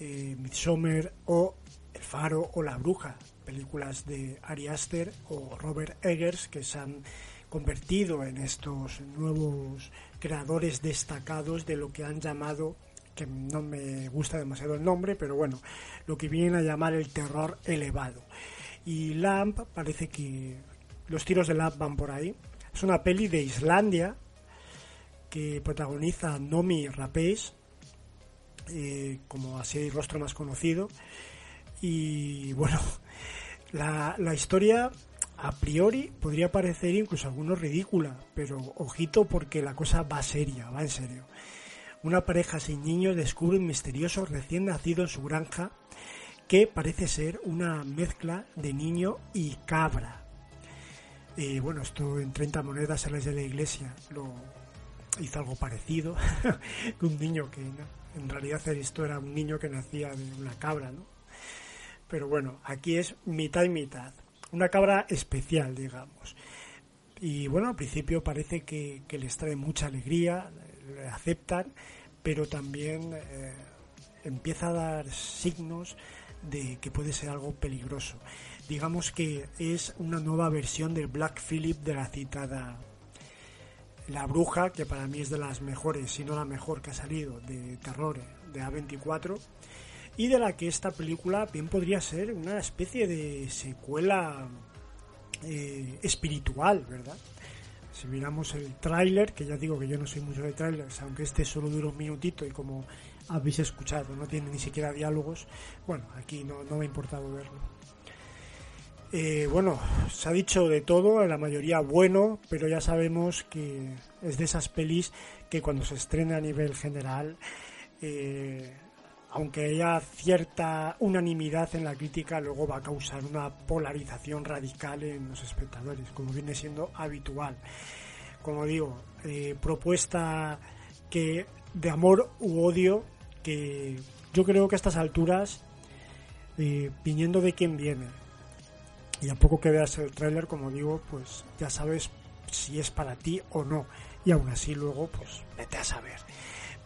eh, Midsommar o El Faro o La Bruja, películas de Ari Aster o Robert Eggers que se han convertido en estos nuevos creadores destacados de lo que han llamado que no me gusta demasiado el nombre, pero bueno, lo que vienen a llamar el terror elevado. Y Lamp parece que los tiros de Lamp van por ahí. Es una peli de Islandia que protagoniza Nomi Rapace, eh, como así el rostro más conocido. Y bueno, la, la historia a priori podría parecer incluso algunos ridícula, pero ojito porque la cosa va seria, va en serio una pareja sin niños descubre un misterioso recién nacido en su granja que parece ser una mezcla de niño y cabra. Y bueno, esto en 30 monedas a de la iglesia lo hizo algo parecido, un niño que en realidad esto era un niño que nacía de una cabra, ¿no? Pero bueno, aquí es mitad y mitad, una cabra especial, digamos. Y bueno, al principio parece que, les trae mucha alegría, le aceptan, pero también eh, empieza a dar signos de que puede ser algo peligroso. Digamos que es una nueva versión del Black Phillip de la citada La Bruja, que para mí es de las mejores, si no la mejor que ha salido de terror de A24, y de la que esta película bien podría ser una especie de secuela eh, espiritual, ¿verdad? Si miramos el tráiler, que ya digo que yo no soy mucho de trailers, aunque este solo dura un minutito y como habéis escuchado, no tiene ni siquiera diálogos, bueno, aquí no, me ha importado verlo. Eh, bueno, se ha dicho de todo, la mayoría bueno, pero ya sabemos que es de esas pelis que cuando se estrena a nivel general eh, aunque haya cierta unanimidad en la crítica, luego va a causar una polarización radical en los espectadores, como viene siendo habitual. Como digo, eh, propuesta que de amor u odio, que yo creo que a estas alturas, eh, viniendo de quién viene, y a poco que veas el tráiler, como digo, pues ya sabes si es para ti o no. Y aún así luego, pues vete a saber.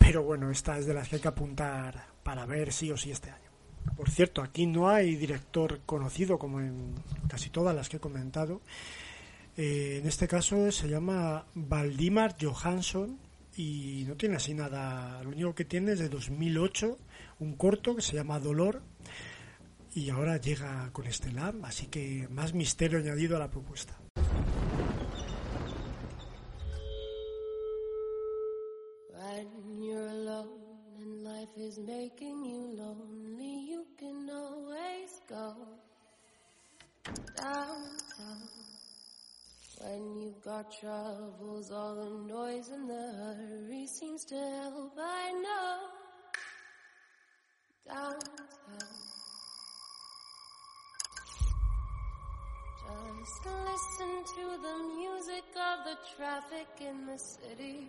Pero bueno, esta es de las que hay que apuntar para ver sí o sí este año. Por cierto, aquí no hay director conocido como en casi todas las que he comentado. Eh, en este caso se llama Valdimar Johansson y no tiene así nada. Lo único que tiene es de 2008 un corto que se llama Dolor y ahora llega con Estelar, así que más misterio añadido a la propuesta. Is making you lonely, you can always go downtown. When you've got troubles, all the noise and the hurry seems to help. I know downtown. Just listen to the music of the traffic in the city.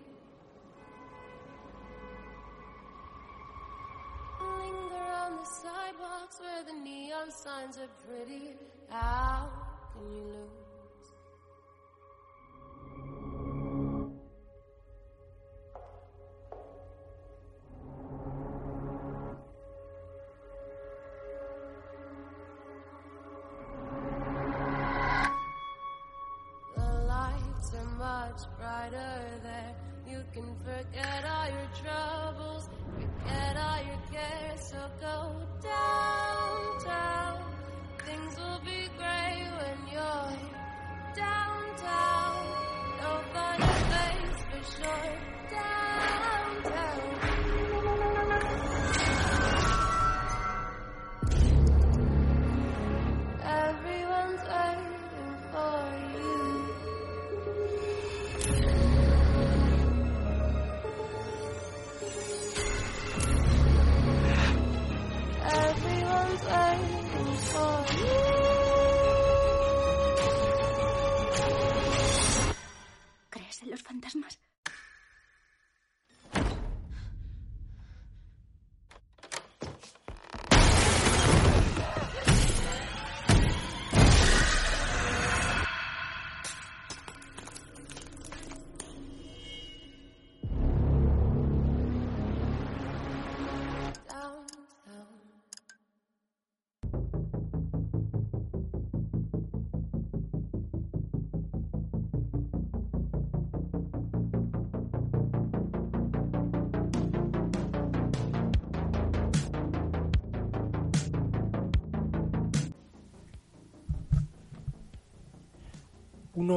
Linger on the sidewalks where the neon signs are pretty. How can you lose?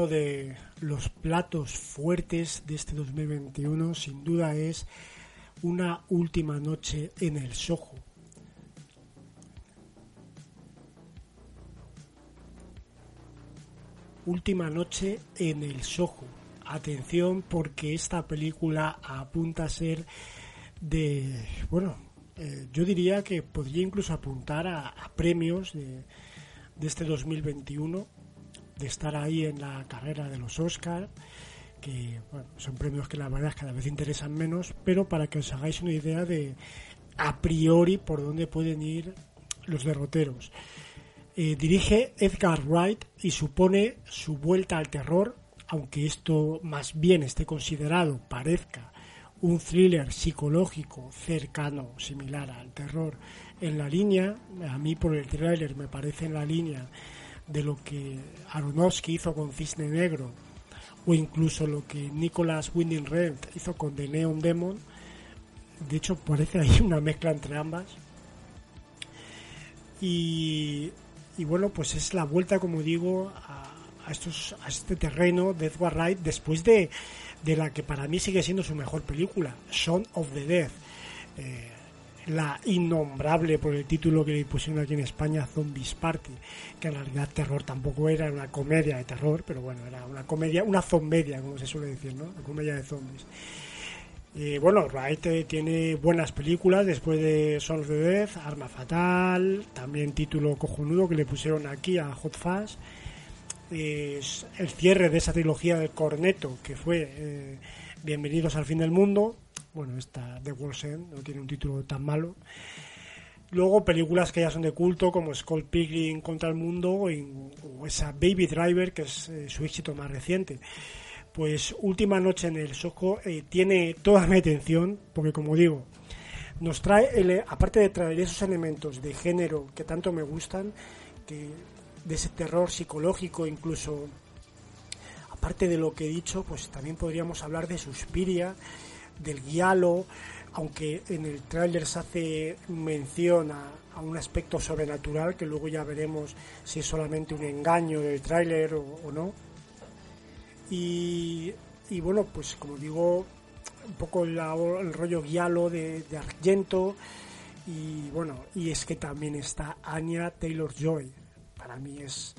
De los platos fuertes de este 2021 sin duda es una última noche en el Soho. Última noche en el Soho. Atención porque esta película apunta a ser de, bueno, eh, yo diría que podría incluso apuntar a, a premios de, de este 2021, de estar ahí en la carrera de los Oscars que bueno, son premios que la verdad cada vez interesan menos, pero para que os hagáis una idea de a priori por dónde pueden ir los derroteros. Eh, dirige Edgar Wright y supone su vuelta al terror, aunque esto más bien esté considerado, parezca, un thriller psicológico cercano, similar al terror, en la línea, a mí por el tráiler me parece en la línea de lo que Aronofsky hizo con Cisne Negro o incluso lo que Nicholas Winding Refn hizo con The Neon Demon. De hecho, parece ahí una mezcla entre ambas. Y, y bueno, pues es la vuelta, como digo, a, a, estos, a este terreno de Edward después de, de la que para mí sigue siendo su mejor película, Shaun of the Dead. Eh, la innombrable por el título que le pusieron aquí en España, Zombies Party, que en realidad terror tampoco era, una comedia de terror, pero bueno, era una comedia, una zombedia, como se suele decir, ¿no? Una comedia de zombies. Y bueno, Wright eh, tiene buenas películas después de Son of the Death, Arma Fatal, también título cojonudo que le pusieron aquí a Hot. Es el cierre de esa trilogía del Corneto, que fue eh, Bienvenidos al fin del mundo, bueno, esta The World's End no tiene un título tan malo. Luego películas que ya son de culto como Skull Pilgrim contra el mundo o, esa Baby Driver que es eh, su éxito más reciente. Pues Última noche en el Soho eh, tiene toda mi atención porque como digo, nos trae, el, aparte de traer esos elementos de género que tanto me gustan, que de ese terror psicológico incluso, aparte de lo que he dicho, pues también podríamos hablar de Suspiria, del guialo, aunque en el tráiler se hace mención a, a, un aspecto sobrenatural que luego ya veremos si es solamente un engaño del tráiler o, no. Y, y, bueno, pues como digo, un poco el, el rollo guialo de, de, Argento y bueno, y es que también está Anya Taylor-Joy. Para mí es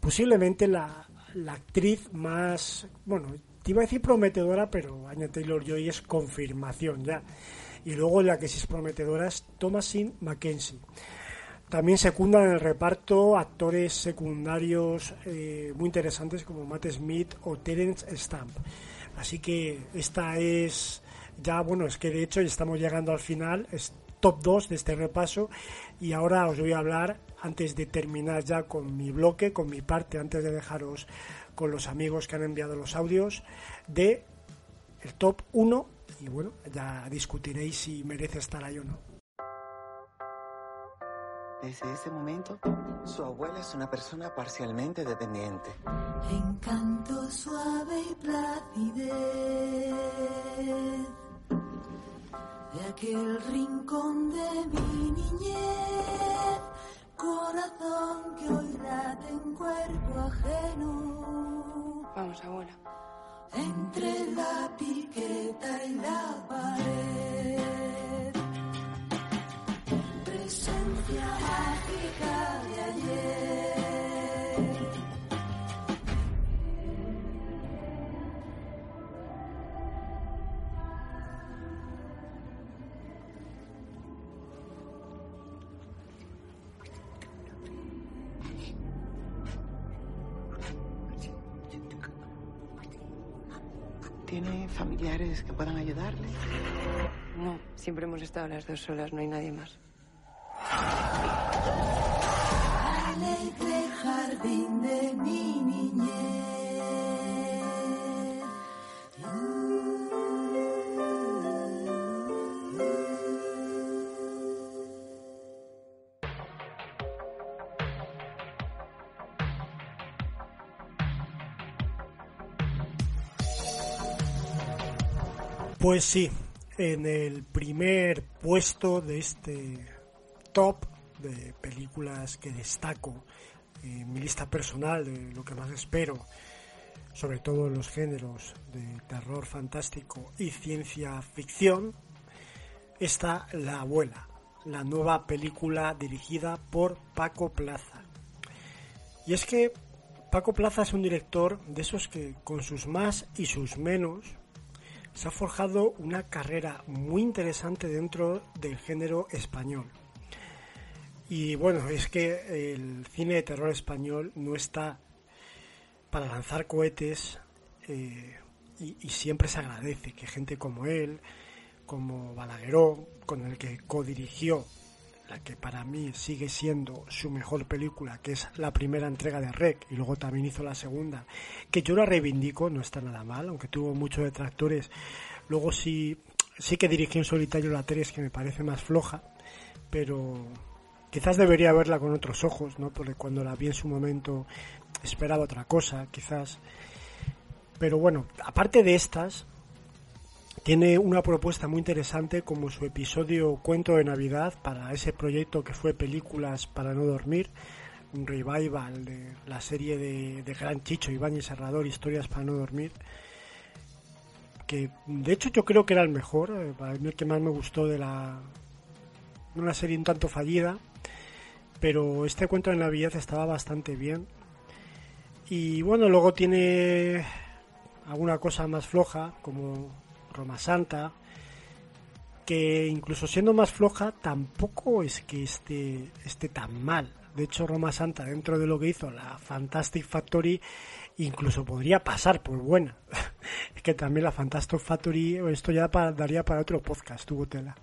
posiblemente la, la actriz más, bueno, te iba a decir prometedora, pero Anya Taylor Joy es confirmación ya. Y luego la que sí es prometedora es Thomasin Mackenzie. También secundan en el reparto actores secundarios eh, muy interesantes como Matt Smith o Terence Stamp. Así que esta es ya, bueno, es que de hecho ya estamos llegando al final, es top 2 de este repaso y ahora os voy a hablar, antes de terminar ya con mi bloque, con mi parte, antes de dejaros con los amigos que han enviado los audios de el top 1 y bueno, ya discutiréis si merece estar ahí o no. Desde ese momento, su abuela es una persona parcialmente dependiente. Encanto suave y placidez de aquel rincón de mi niñez corazón que hoy late en cuerpo ajeno. Vamos, abuela. Entre la piqueta y la pared. Presencia ¿Tiene familiares que puedan ayudarle? No, siempre hemos estado las dos solas, no hay nadie más. Pues sí, en el primer puesto de este top de películas que destaco en mi lista personal de lo que más espero, sobre todo en los géneros de terror fantástico y ciencia ficción, está La abuela, la nueva película dirigida por Paco Plaza. Y es que Paco Plaza es un director de esos que con sus más y sus menos se ha forjado una carrera muy interesante dentro del género español. Y bueno, es que el cine de terror español no está para lanzar cohetes eh, y, y siempre se agradece que gente como él, como Balagueró, con el que codirigió la que para mí sigue siendo su mejor película, que es la primera entrega de Rec, y luego también hizo la segunda, que yo la reivindico, no está nada mal, aunque tuvo muchos detractores. Luego sí, sí que dirigió en solitario la 3, que me parece más floja, pero quizás debería verla con otros ojos, ¿no? Porque cuando la vi en su momento esperaba otra cosa, quizás. Pero bueno, aparte de estas, tiene una propuesta muy interesante como su episodio Cuento de Navidad para ese proyecto que fue Películas para no dormir, un revival de la serie de, Gran Chicho, Iván y Serrador, Historias para no dormir, que de hecho yo creo que era el mejor, eh, para mí el que más me gustó de la una serie un tanto fallida, pero este cuento de Navidad estaba bastante bien. Y bueno, luego tiene alguna cosa más floja, como Roma Santa, que incluso siendo más floja, tampoco es que esté, esté tan mal. De hecho, Roma Santa, dentro de lo que hizo la Fantastic Factory, incluso podría pasar por buena. es que también la Fantastic Factory, esto ya daría para otro podcast, tuvo tela.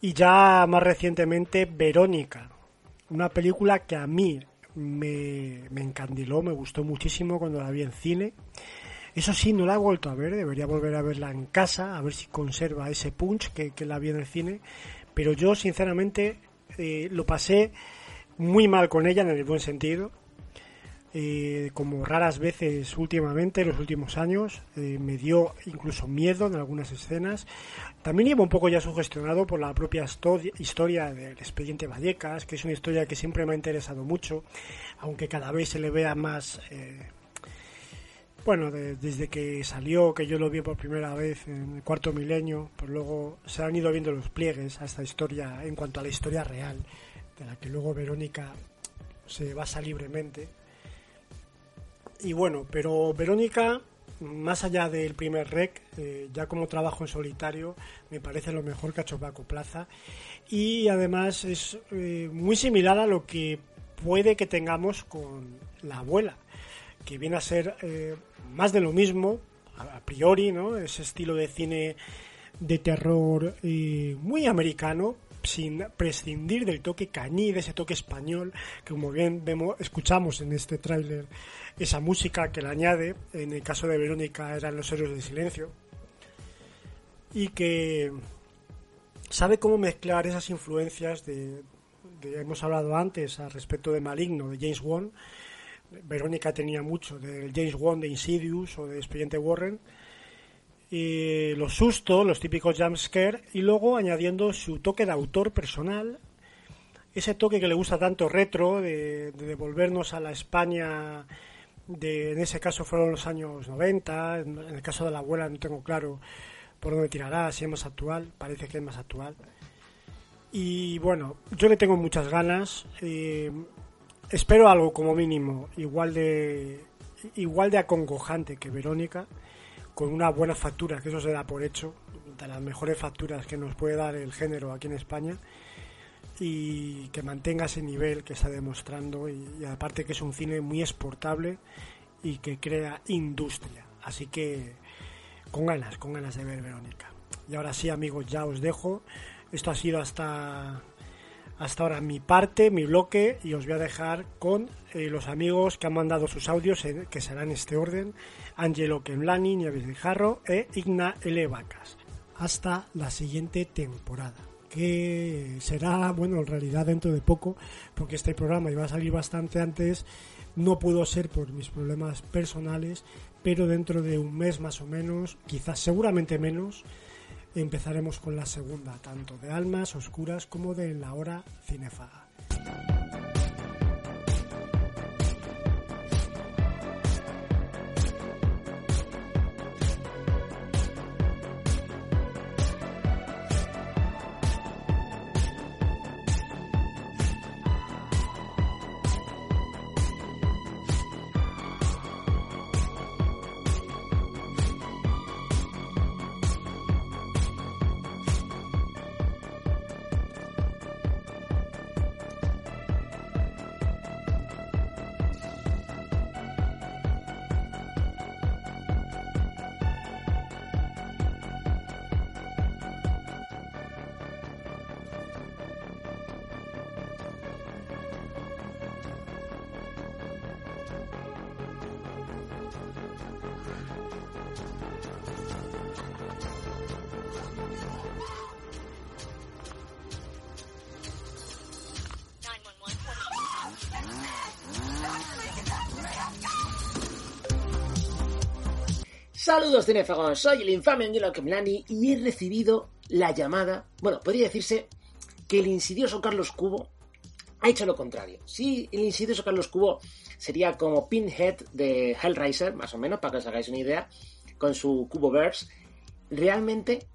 Y ya más recientemente, Verónica, una película que a mí me, me encandiló, me gustó muchísimo cuando la vi en cine. Eso sí, no la he vuelto a ver, debería volver a verla en casa, a ver si conserva ese punch que, la vi en el cine. Pero yo, sinceramente, eh, lo pasé muy mal con ella en el buen sentido. Eh, como raras veces últimamente, en los últimos años, eh, me dio incluso miedo en algunas escenas. También iba un poco ya sugestionado por la propia historia del expediente Vallecas, que es una historia que siempre me ha interesado mucho, aunque cada vez se le vea más bueno, de, desde que salió, que yo lo vi por primera vez en el cuarto milenio, pues luego se han ido viendo los pliegues a esta historia en cuanto a la historia real, de la que luego Verónica se basa libremente. Y bueno, pero Verónica, más allá del primer rec, eh, ya como trabajo en solitario, me parece lo mejor que ha hecho Paco Plaza. Y además es eh, muy similar a lo que puede que tengamos con la abuela, que viene a ser eh, más de lo mismo, a priori, ¿no? Ese estilo de cine de terror eh, muy americano, sin prescindir del toque cañí, de ese toque español, que como bien vemos, escuchamos en este tráiler, esa música que le añade, en el caso de Verónica eran los héroes del silencio, y que sabe cómo mezclar esas influencias de, de hemos hablado antes al respecto de Maligno, de James Wan, Verónica tenía mucho del James Wan de Insidious o de Expediente Warren. Y los sustos, los típicos jumpscare, y luego añadiendo su toque de autor personal, ese toque que le gusta tanto retro, de, de devolvernos a la España, de, en ese caso fueron los años 90, en el caso de la abuela no tengo claro por dónde tirará, si es más actual, parece que es más actual. Y bueno, yo le tengo muchas ganas. Eh, espero algo como mínimo igual de igual de acongojante que Verónica con una buena factura que eso se da por hecho de las mejores facturas que nos puede dar el género aquí en España y que mantenga ese nivel que está demostrando y, y aparte que es un cine muy exportable y que crea industria. Así que con ganas con ganas de ver Verónica. Y ahora sí amigos ya os dejo. Esto ha sido hasta hasta ahora mi parte, mi bloque, y os voy a dejar con eh, los amigos que han mandado sus audios, eh, que serán en este orden, Angelo Kemlani, Nieves de Jarro e Igna L. Vacas. Hasta la siguiente temporada, que será, bueno, en realidad dentro de poco, porque este programa iba a salir bastante antes, no pudo ser por mis problemas personales, pero dentro de un mes más o menos, quizás seguramente menos, empezaremos con la segunda, tanto de Almas Oscuras como de La Hora Cinefaga. Soy el infame Angelo Kemlani y he recibido la llamada, bueno, podría decirse que el insidioso Carlos Cubo ha hecho lo contrario. Sí, el insidioso Carlos Cubo sería como Pinhead de Hellraiser, más o menos, para que os hagáis una idea, con su Cuboverse. Realmente,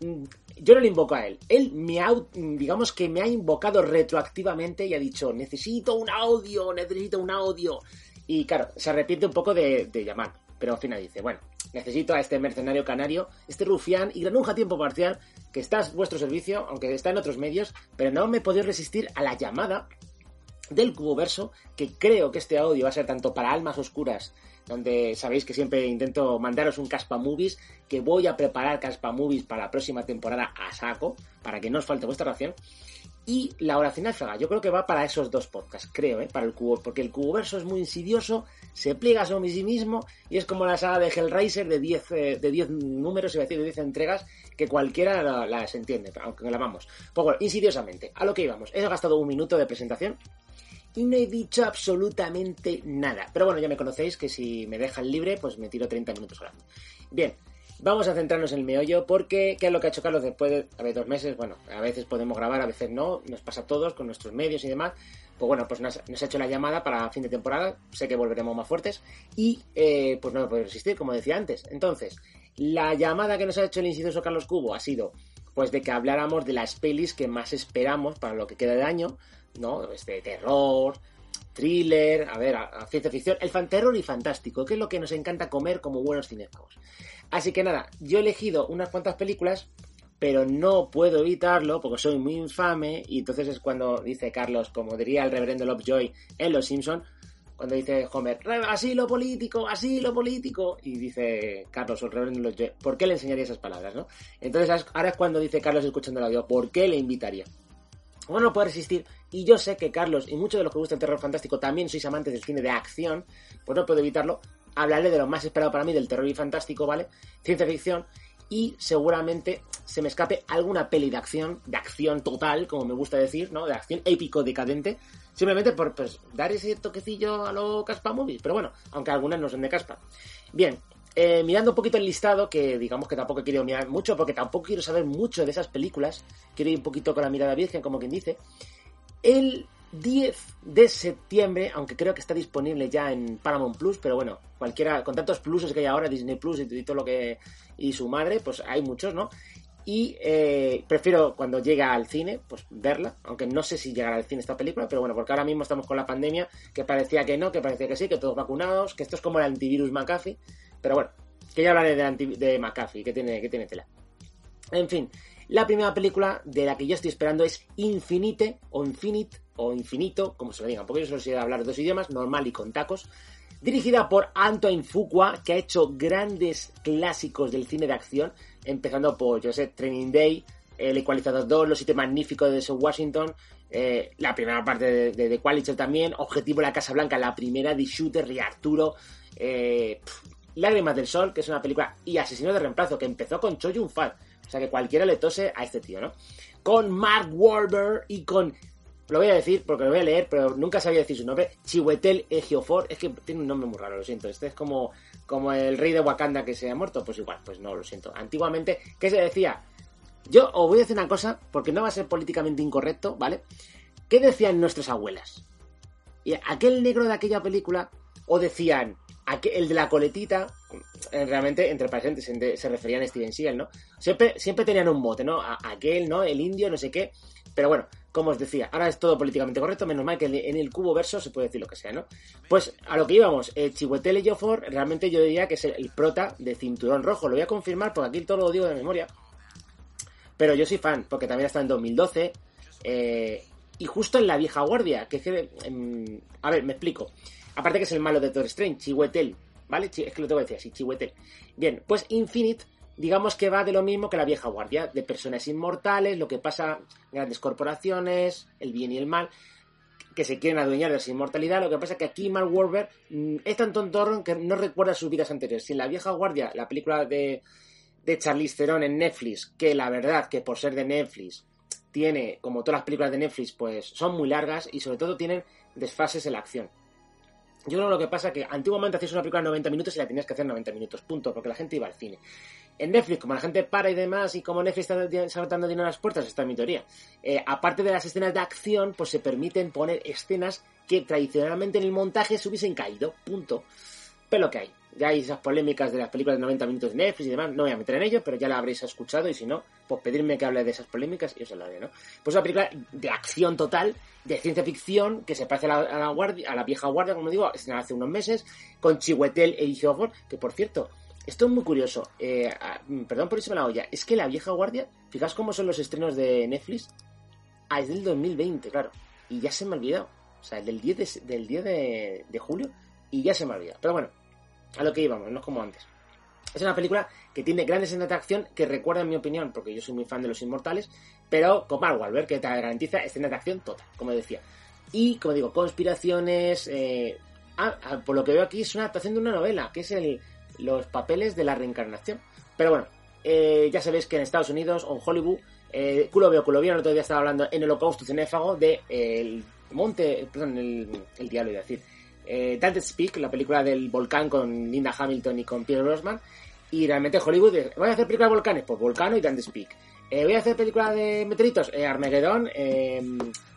mm, yo no le invoco a él. Él me ha, digamos que me ha invocado retroactivamente y ha dicho, necesito un audio, necesito un audio. Y claro, se arrepiente un poco de llamar, pero al final dice, bueno, necesito a este mercenario canario, este rufián y granuja a tiempo parcial que está a vuestro servicio, aunque está en otros medios, pero no me podido resistir a la llamada del Cuboverso, que creo que este audio va a ser tanto para almas oscuras, donde sabéis que siempre intento mandaros un Caspa Movies, que voy a preparar Caspa Movies para la próxima temporada a saco, para que no os falte vuestra ración, y la oración alfaga. Yo creo que va para esos dos podcasts, creo, ¿eh? para el cubo, porque el cuboverso es muy insidioso, se pliega sobre sí mismo y es como la saga de Hellraiser de 10 eh, de 10 números, a decir, de 10 entregas, que cualquiera las la se entiende, aunque la vamos. Pues bueno, insidiosamente, a lo que íbamos. He gastado un minuto de presentación y no he dicho absolutamente nada. Pero bueno, ya me conocéis que si me dejan libre, pues me tiro 30 minutos hablando. Bien, Vamos a centrarnos en el meollo porque, ¿qué es lo que ha hecho Carlos después de a ver, dos meses? Bueno, a veces podemos grabar, a veces no, nos pasa a todos con nuestros medios y demás. Pues bueno, pues nos, ha hecho la llamada para fin de temporada, sé que volveremos más fuertes y eh, pues no me puedo resistir, como decía antes. Entonces, la llamada que nos ha hecho el insidioso Carlos Cubo ha sido pues de que habláramos de las pelis que más esperamos para lo que queda de año, ¿no? Este terror, thriller, a ver, ciencia ficción, el fanterror y fantástico, que es lo que nos encanta comer como buenos cinéfagos. Así que nada, yo he elegido unas cuantas películas, pero no puedo evitarlo porque soy muy infame y entonces es cuando dice Carlos, como diría el reverendo Lovejoy en Los Simpson, cuando dice Homer, asilo político, asilo político, y dice Carlos, el reverendo Lovejoy, ¿por qué le enseñaría esas palabras, no? Entonces ahora es cuando dice Carlos escuchando el audio, ¿por qué le invitaría? Bueno, no puedo resistir. Y yo sé que Carlos y muchos de los que gustan terror fantástico también sois amantes del cine de acción, pues no puedo evitarlo hablaré de lo más esperado para mí del terror y fantástico, ¿vale? Ciencia ficción y seguramente se me escape alguna peli de acción, de acción total, como me gusta decir, ¿no? De acción épico decadente, simplemente por pues, dar ese toquecillo a lo Caspa Movies, pero bueno, aunque algunas no son de Caspa. Bien, eh, mirando un poquito el listado, que digamos que tampoco he querido mirar mucho, porque tampoco quiero saber mucho de esas películas, quiero ir un poquito con la mirada virgen, como quien dice. El 10 de septiembre, aunque creo que está disponible ya en Paramount Plus, pero bueno, cualquiera, con tantos pluses que hay ahora, Disney Plus y todo lo que. y su madre, pues hay muchos, ¿no? Y eh, prefiero cuando llega al cine, pues verla, aunque no sé si llegará al cine esta película, pero bueno, porque ahora mismo estamos con la pandemia, que parecía que no, que parecía que sí, que todos vacunados, que esto es como el antivirus McAfee, pero bueno, que ya hablaré de, de McAfee, que tiene, que tiene tela. En fin, la primera película de la que yo estoy esperando es Infinite o Infinite o Infinito, como se lo digan, porque yo solo sé hablar dos idiomas, normal y con tacos. Dirigida por Antoine Fuqua, que ha hecho grandes clásicos del cine de acción, empezando por, yo sé, Training Day, El Ecualizador 2, Los Siete Magníficos de Washington, eh, la primera parte de, The Quality también, Objetivo la Casa Blanca, la primera de Shooter y Arturo, eh, Lágrimas del Sol, que es una película, y Asesino de Reemplazo, que empezó con Choi Yun-fat, o sea que cualquiera le tose a este tío, ¿no? Con Mark Wahlberg y con lo voy a decir porque lo voy a leer, pero nunca sabía decir su nombre. Chiwetel Ejiofor. Es que tiene un nombre muy raro, lo siento. Este es como, como el rey de Wakanda que se ha muerto. Pues igual, pues no, lo siento. Antiguamente, ¿qué se decía? Yo os voy a decir una cosa, porque no va a ser políticamente incorrecto, ¿vale? ¿Qué decían nuestras abuelas? Y aquel negro de aquella película, o decían, el de la coletita, eh, realmente, entre paréntesis, se referían a Steven Seagal, ¿no? Siempre, siempre tenían un mote, ¿no? aquel, ¿no? El indio, no sé qué. Pero bueno, como os decía, ahora es todo políticamente correcto, menos mal que en el cubo verso se puede decir lo que sea, ¿no? Pues a lo que íbamos, eh, Chihuetele Jofor, realmente yo diría que es el, prota de Cinturón Rojo. Lo voy a confirmar porque aquí todo lo digo de memoria. Pero yo soy fan, porque también está en 2012. Eh, y justo en la vieja guardia, que es que... Em, a ver, me explico. Aparte que es el malo de Thor Strange, Chihuetel, ¿vale? Es que lo tengo que decir así, Chihuetel. Bien, pues Infinite digamos que va de lo mismo que la vieja guardia, de personas inmortales, lo que pasa grandes corporaciones, el bien y el mal, que se quieren adueñar de esa inmortalidad. Lo que pasa es que aquí Mark Wahlberg mm, es tan tontorro que no recuerda sus vidas anteriores. Si en la vieja guardia, la película de, de Charlize Theron en Netflix, que la verdad que por ser de Netflix tiene, como todas las películas de Netflix, pues son muy largas y sobre todo tienen desfases en la acción. Yo creo que lo que pasa es que antiguamente hacías una película en 90 minutos y la tenías que hacer en 90 minutos, punto, porque la gente iba al cine. En Netflix, como la gente para y demás, y como Netflix está saltando dinero a las puertas, esta es mi teoría. Eh, aparte de las escenas de acción, pues se permiten poner escenas que tradicionalmente en el montaje se hubiesen caído, punto. Pero que hay. Ya hay esas polémicas de las películas de 90 minutos de Netflix y demás, no voy a meter en ello, pero ya la habréis escuchado y si no, pues pedirme que hable de esas polémicas y os haré, ¿no? Pues una película de acción total, de ciencia ficción, que se parece a la, a la, vieja guardia, como digo, estrenada hace unos meses, con Chihuetel e Ijiofor, que por cierto, esto es muy curioso, eh, perdón por irse la olla, es que la vieja guardia, fijaos cómo son los estrenos de Netflix, ah, es del 2020, claro, y ya se me ha olvidado, o sea, del 10 de, del 10 de, de julio, y ya se me ha olvidado, pero bueno, a lo que íbamos, no es como antes. Es una película que tiene grandes escenas de acción que recuerda, en mi opinión, porque yo soy muy fan de Los Inmortales, pero con Mark Wahlberg, que te garantiza escenas de acción total, como decía. Y, como digo, conspiraciones... Eh... Por lo que veo aquí es una adaptación de una novela, que es el, los papeles de la reencarnación. Pero bueno, eh, ya sabéis que en Estados Unidos o en Hollywood, eh, culo veo, culo veo, el otro día estaba hablando en Holocausto Cenéfago de el monte, perdón, el, el diablo, iba a decir, eh, Dante Speak, la película del volcán con Linda Hamilton y con Pierre Brosnan. Y realmente Hollywood, voy a hacer película de volcanes, pues Volcano y Dante Speak. Eh, voy a hacer película de meteoritos, eh, Armageddon, eh,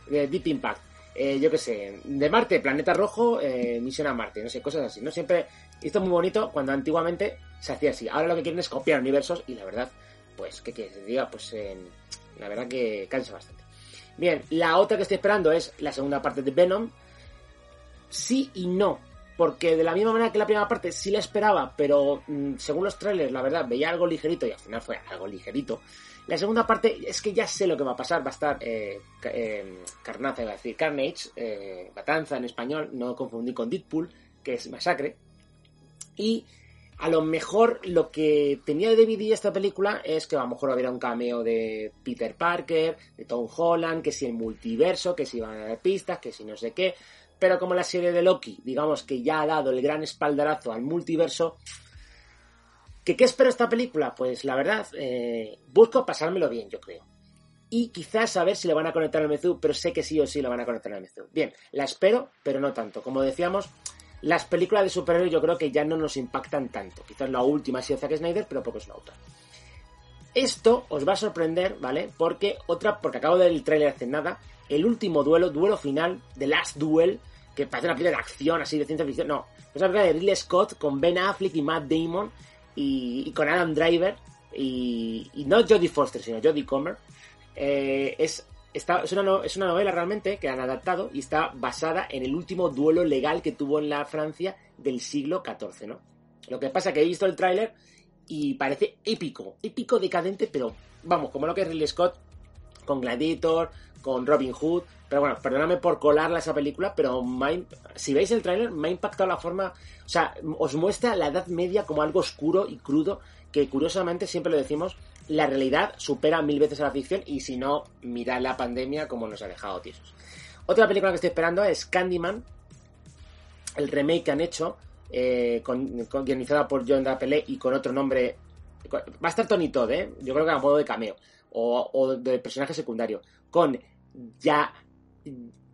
Deep Impact. Eh, yo qué sé, de Marte, Planeta Rojo, eh, Misión a Marte, no sé, cosas así, ¿no? Siempre esto muy bonito cuando antiguamente se hacía así. Ahora lo que quieren es copiar universos y la verdad, pues, ¿qué quieres diga? Pues la verdad que cansa bastante. Bien, la otra que estoy esperando es la segunda parte de Venom, sí y no. Porque de la misma manera que la primera parte sí la esperaba, pero mmm, según los trailers, la verdad, veía algo ligerito y al final fue algo ligerito. La segunda parte es que ya sé lo que va a pasar, va a estar eh, eh, Carnaza, iba a decir Carnage, eh, Matanza en español, no confundir con Deadpool, que es Masacre. Y a lo mejor lo que tenía de DVD esta película es que a lo mejor hubiera un cameo de Peter Parker, de Tom Holland, que si el multiverso, que si iban a dar pistas, que si no sé qué pero como la serie de Loki, digamos que ya ha dado el gran espaldarazo al multiverso, ¿que ¿qué espero esta película? Pues la verdad, eh, busco pasármelo bien, yo creo. Y quizás saber si le van a conectar al MCU, pero sé que sí o sí lo van a conectar al MCU. Bien, la espero, pero no tanto. Como decíamos, las películas de superhéroes yo creo que ya no nos impactan tanto. Quizás la última ha sido Zack Snyder, pero poco es la otra. Esto os va a sorprender, ¿vale? Porque otra, porque acabo de ver el tráiler hace nada, el último duelo, duelo final, The Last Duel, que parece una película de acción, así de ciencia ficción. No, es una película de Ridley Scott con Ben Affleck y Matt Damon y, con Adam Driver y, y, no Jodie Foster, sino Jodie Comer. Eh, es, está, es, una, es una novela realmente que han adaptado y está basada en el último duelo legal que tuvo en la Francia del siglo XIV, ¿no? Lo que pasa es que he visto el tráiler y parece épico, épico decadente, pero vamos, como lo que es Ridley Scott con Gladiator, con Robin Hood. Pero bueno, perdóname por colarla esa película, pero si veis el tráiler me ha impactado la forma... O sea, os muestra la Edad Media como algo oscuro y crudo, que curiosamente siempre lo decimos, la realidad supera mil veces a la ficción y si no, mirad la pandemia como nos ha dejado tiesos. Otra película que estoy esperando es Candyman, el remake que han hecho, eh, con, guionizada por John Dapele y con otro nombre... Va a estar Tony Todd, ¿eh? Yo creo que a modo de cameo o de personaje secundario, con ya,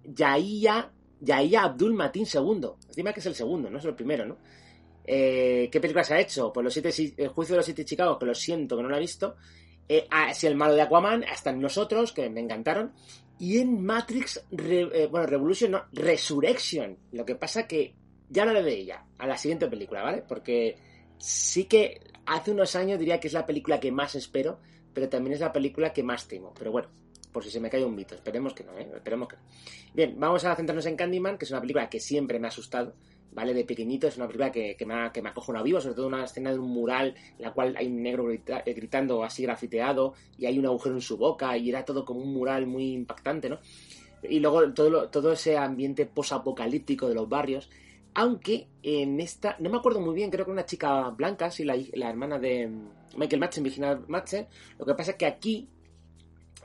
Yahya, Yahya Abdul Matin II. Encima que es el segundo, no es el primero, ¿no? Eh, ¿Qué película se ha hecho? Pues los siete, el juicio de los siete Chicago, que lo siento, que no lo he visto. Eh, el malo de Aquaman, hasta en nosotros, que me encantaron. Y en Matrix, eh, bueno, Revolution, no, Resurrection. Lo que pasa que ya hablaré de ella, a la siguiente película, ¿vale? Porque sí que hace unos años diría que es la película que más espero, pero también es la película que más temo. Pero bueno, por si se me cae un mito. Esperemos que no, ¿eh? Esperemos que. Bien, vamos a centrarnos en Candyman, que es una película que siempre me ha asustado, ¿vale? De pequeñito, es una película que, que, me, ha, que me vivo, sobre todo una escena de un mural en la cual hay un negro eh, gritando así grafiteado y hay un agujero en su boca y era todo como un mural muy impactante, ¿no? Y luego todo, todo ese ambiente posapocalíptico de los barrios. Aunque en esta, no me acuerdo muy bien, creo que una chica blanca, sí, la, la hermana de Michael Madsen, Virginia Madsen, lo que pasa es que aquí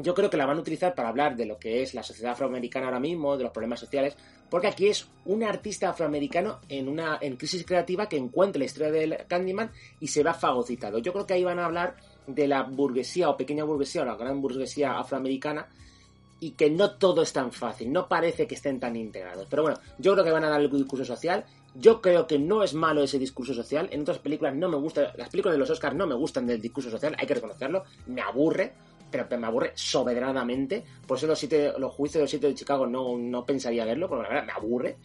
yo creo que la van a utilizar para hablar de lo que es la sociedad afroamericana ahora mismo, de los problemas sociales, porque aquí es un artista afroamericano en una en crisis creativa que encuentra la historia del Candyman y se va fagocitado. Yo creo que ahí van a hablar de la burguesía o pequeña burguesía o la gran burguesía afroamericana y que no todo es tan fácil, no parece que estén tan integrados. Pero bueno, yo creo que van a dar el discurso social. Yo creo que no es malo ese discurso social. En otras películas no me gusta, las películas de los Oscars no me gustan del discurso social, hay que reconocerlo. Me aburre, pero me aburre soberanamente. Por eso los, siete, los juicios de los siete de Chicago no, no pensaría verlo, porque la verdad me aburre.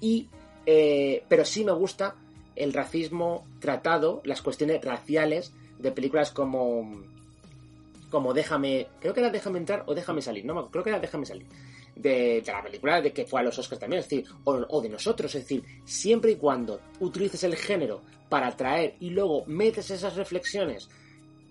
Y, eh, pero sí me gusta el racismo tratado, las cuestiones raciales de películas como como Déjame, creo que era Déjame entrar o Déjame salir, no, creo que era Déjame salir. De, de la película de que fue a los Oscars también, es decir, o, o de nosotros, es decir, siempre y cuando utilices el género para atraer y luego metes esas reflexiones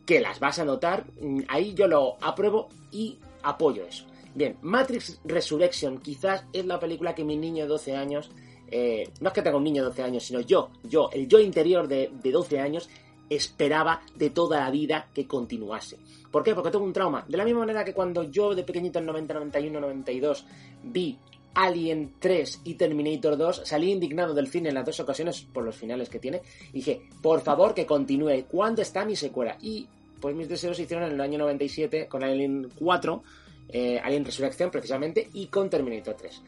que las vas a notar, mm, ahí yo lo apruebo y apoyo eso. Bien, Matrix Resurrection quizás es la película que mi niño de 12 años, eh, no es que tenga un niño de 12 años, sino yo, yo, el yo interior de, de 12 años, esperaba de toda la vida que continuase. ¿Por qué? Porque tengo un trauma. De la misma manera que cuando yo de pequeñito en 90, 91, 92 vi Alien 3 y Terminator 2, salí indignado del cine en las dos ocasiones por los finales que tiene. Y dije, por favor que continúe. ¿Cuándo está mi secuela? Y pues mis deseos se hicieron en el año 97 con Alien 4, eh, Alien Resurrección precisamente, y con Terminator 3.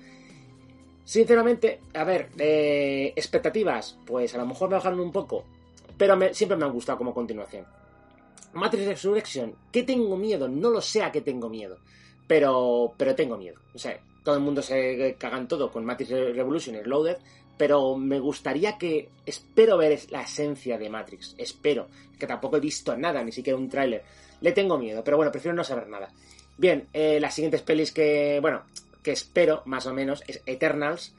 Sinceramente, a ver, eh, expectativas, pues a lo mejor me bajaron un poco, pero me, siempre me han gustado como continuación. Matrix Resurrection, ¿qué tengo miedo? No lo sé a qué tengo miedo, pero, pero tengo miedo. O sea, todo el mundo se cagan todo con Matrix Revolution y Loaded, pero me gustaría que. Espero ver la esencia de Matrix. Espero. Que tampoco he visto nada, ni siquiera un tráiler. Le tengo miedo, pero bueno, prefiero no saber nada. Bien, eh, las siguientes pelis que. Bueno, que espero, más o menos, es Eternals.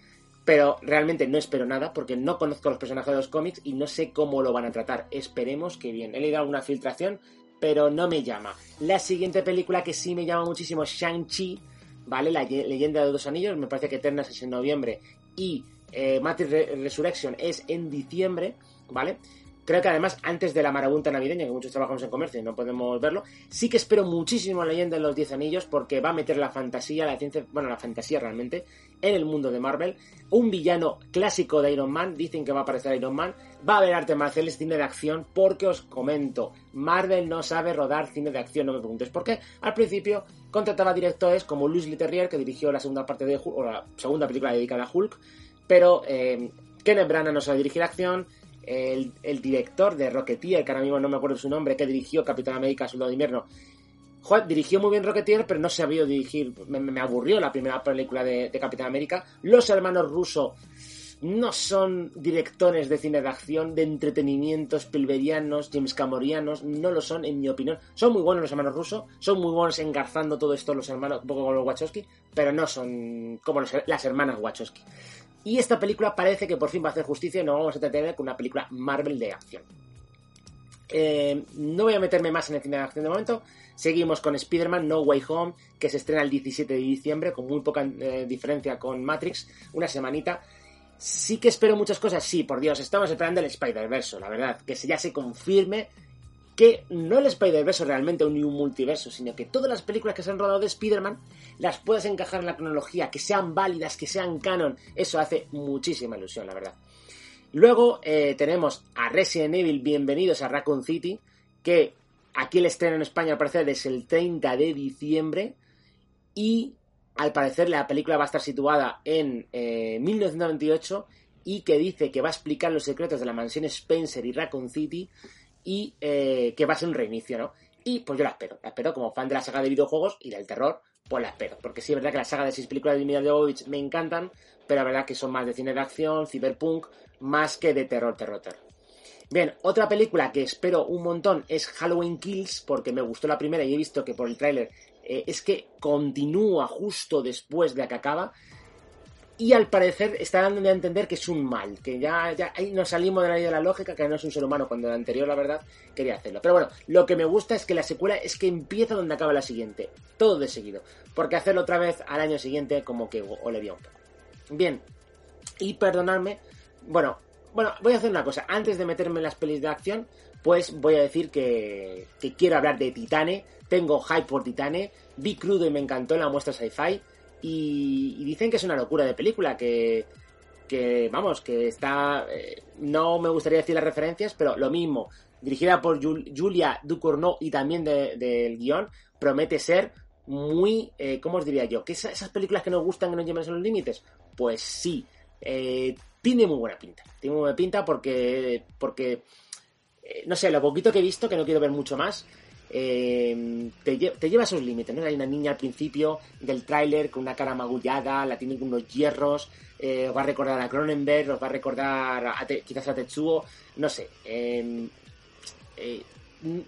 Pero realmente no espero nada porque no conozco los personajes de los cómics y no sé cómo lo van a tratar. Esperemos que bien. He leído alguna filtración, pero no me llama. La siguiente película que sí me llama muchísimo Shang-Chi, ¿vale? La leyenda de dos anillos. Me parece que Eternals es en noviembre y eh, Matrix Resurrection es en diciembre, ¿vale? Creo que además, antes de la marabunta navideña, que muchos trabajamos en comercio y no podemos verlo, sí que espero muchísimo Leyenda de los Diez Anillos porque va a meter la fantasía, la ciencia, bueno, la fantasía realmente, en el mundo de Marvel. Un villano clásico de Iron Man, dicen que va a aparecer Iron Man. Va a haber arte marciales, cine de acción, porque os comento, Marvel no sabe rodar cine de acción, no me preguntes por qué. Al principio contrataba directores como Louis Leterrier, que dirigió la segunda parte de Hulk, o la segunda película dedicada a Hulk, pero eh, Kenneth Branagh no sabe dirigir acción el, director de Rocketeer, que ahora mismo no me acuerdo su nombre, que dirigió Capitán América Soldado de Invierno. Joder, dirigió muy bien Rocketeer, pero no sabía dirigir. Me, me, aburrió la primera película de, Capitán América. Los hermanos Russo no son directores de cine de acción, de entretenimiento, Spielbergianos, James Camorianos, no lo son, en mi opinión. Son muy buenos los hermanos Russo, son muy buenos engarzando todo esto los hermanos, un poco como los Wachowski, pero no son como los, las hermanas Wachowski. Y esta película parece que por fin va a hacer justicia y no vamos a tener con una película Marvel de acción. Eh, no voy a meterme más en el cine de acción de momento. Seguimos con Spider-Man No Way Home, que se estrena el 17 de diciembre, con muy poca eh, diferencia con Matrix, una semanita. Sí que espero muchas cosas, sí, por Dios, estamos esperando el Spider-Verse, la verdad, que ya se confirme que no el Spider-Verse realmente ni un multiverso, sino que todas las películas que se han rodado de Spider-Man las puedes encajar en la cronología, que sean válidas, que sean canon. Eso hace muchísima ilusión, la verdad. Luego eh, tenemos a Resident Evil, bienvenidos a Raccoon City, que aquí el estreno en España al parecer es el 30 de diciembre y al parecer la película va a estar situada en eh, 1998 y que dice que va a explicar los secretos de la mansión Spencer y Raccoon City y eh, que va a ser un reinicio, ¿no? Y pues yo la espero, la espero como fan de la saga de videojuegos y del terror, pues la espero, porque sí es verdad que la saga de seis películas de Jovovich me encantan, pero la verdad que son más de cine de acción, cyberpunk, más que de terror, terror, terror. Bien, otra película que espero un montón es Halloween Kills, porque me gustó la primera y he visto que por el tráiler eh, es que continúa justo después de que acaba. Y al parecer está dando a entender que es un mal, que ya, ya ahí nos salimos de la de la lógica, que no es un ser humano, cuando el anterior, la verdad, quería hacerlo. Pero bueno, lo que me gusta es que la secuela es que empieza donde acaba la siguiente, todo de seguido. Porque hacerlo otra vez al año siguiente, como que olería un poco. Bien, y perdonadme, bueno, bueno, voy a hacer una cosa, antes de meterme en las pelis de acción, pues voy a decir que, que quiero hablar de Titane, tengo hype por Titane, vi crudo y me encantó en la muestra sci-fi, y, y, dicen que es una locura de película, que, que vamos, que está... Eh, no me gustaría decir las referencias, pero lo mismo, dirigida por Jul Julia Ducournau y también del de, guion, promete ser muy, eh, ¿cómo os diría yo? ¿Que esa- esas películas que nos gustan que nos llevan a los límites? Pues sí, eh, tiene muy buena pinta. Tiene muy buena pinta porque, porque no sé, lo poquito que he visto, que no quiero ver mucho más, eh, te, lle- te lleva a esos límites, ¿no? Hay una niña al principio del tráiler con una cara magullada, la tiene con unos hierros, eh, os va a recordar a Cronenberg, os va a recordar a Te- quizás a Tetsuo, no sé. eh, eh,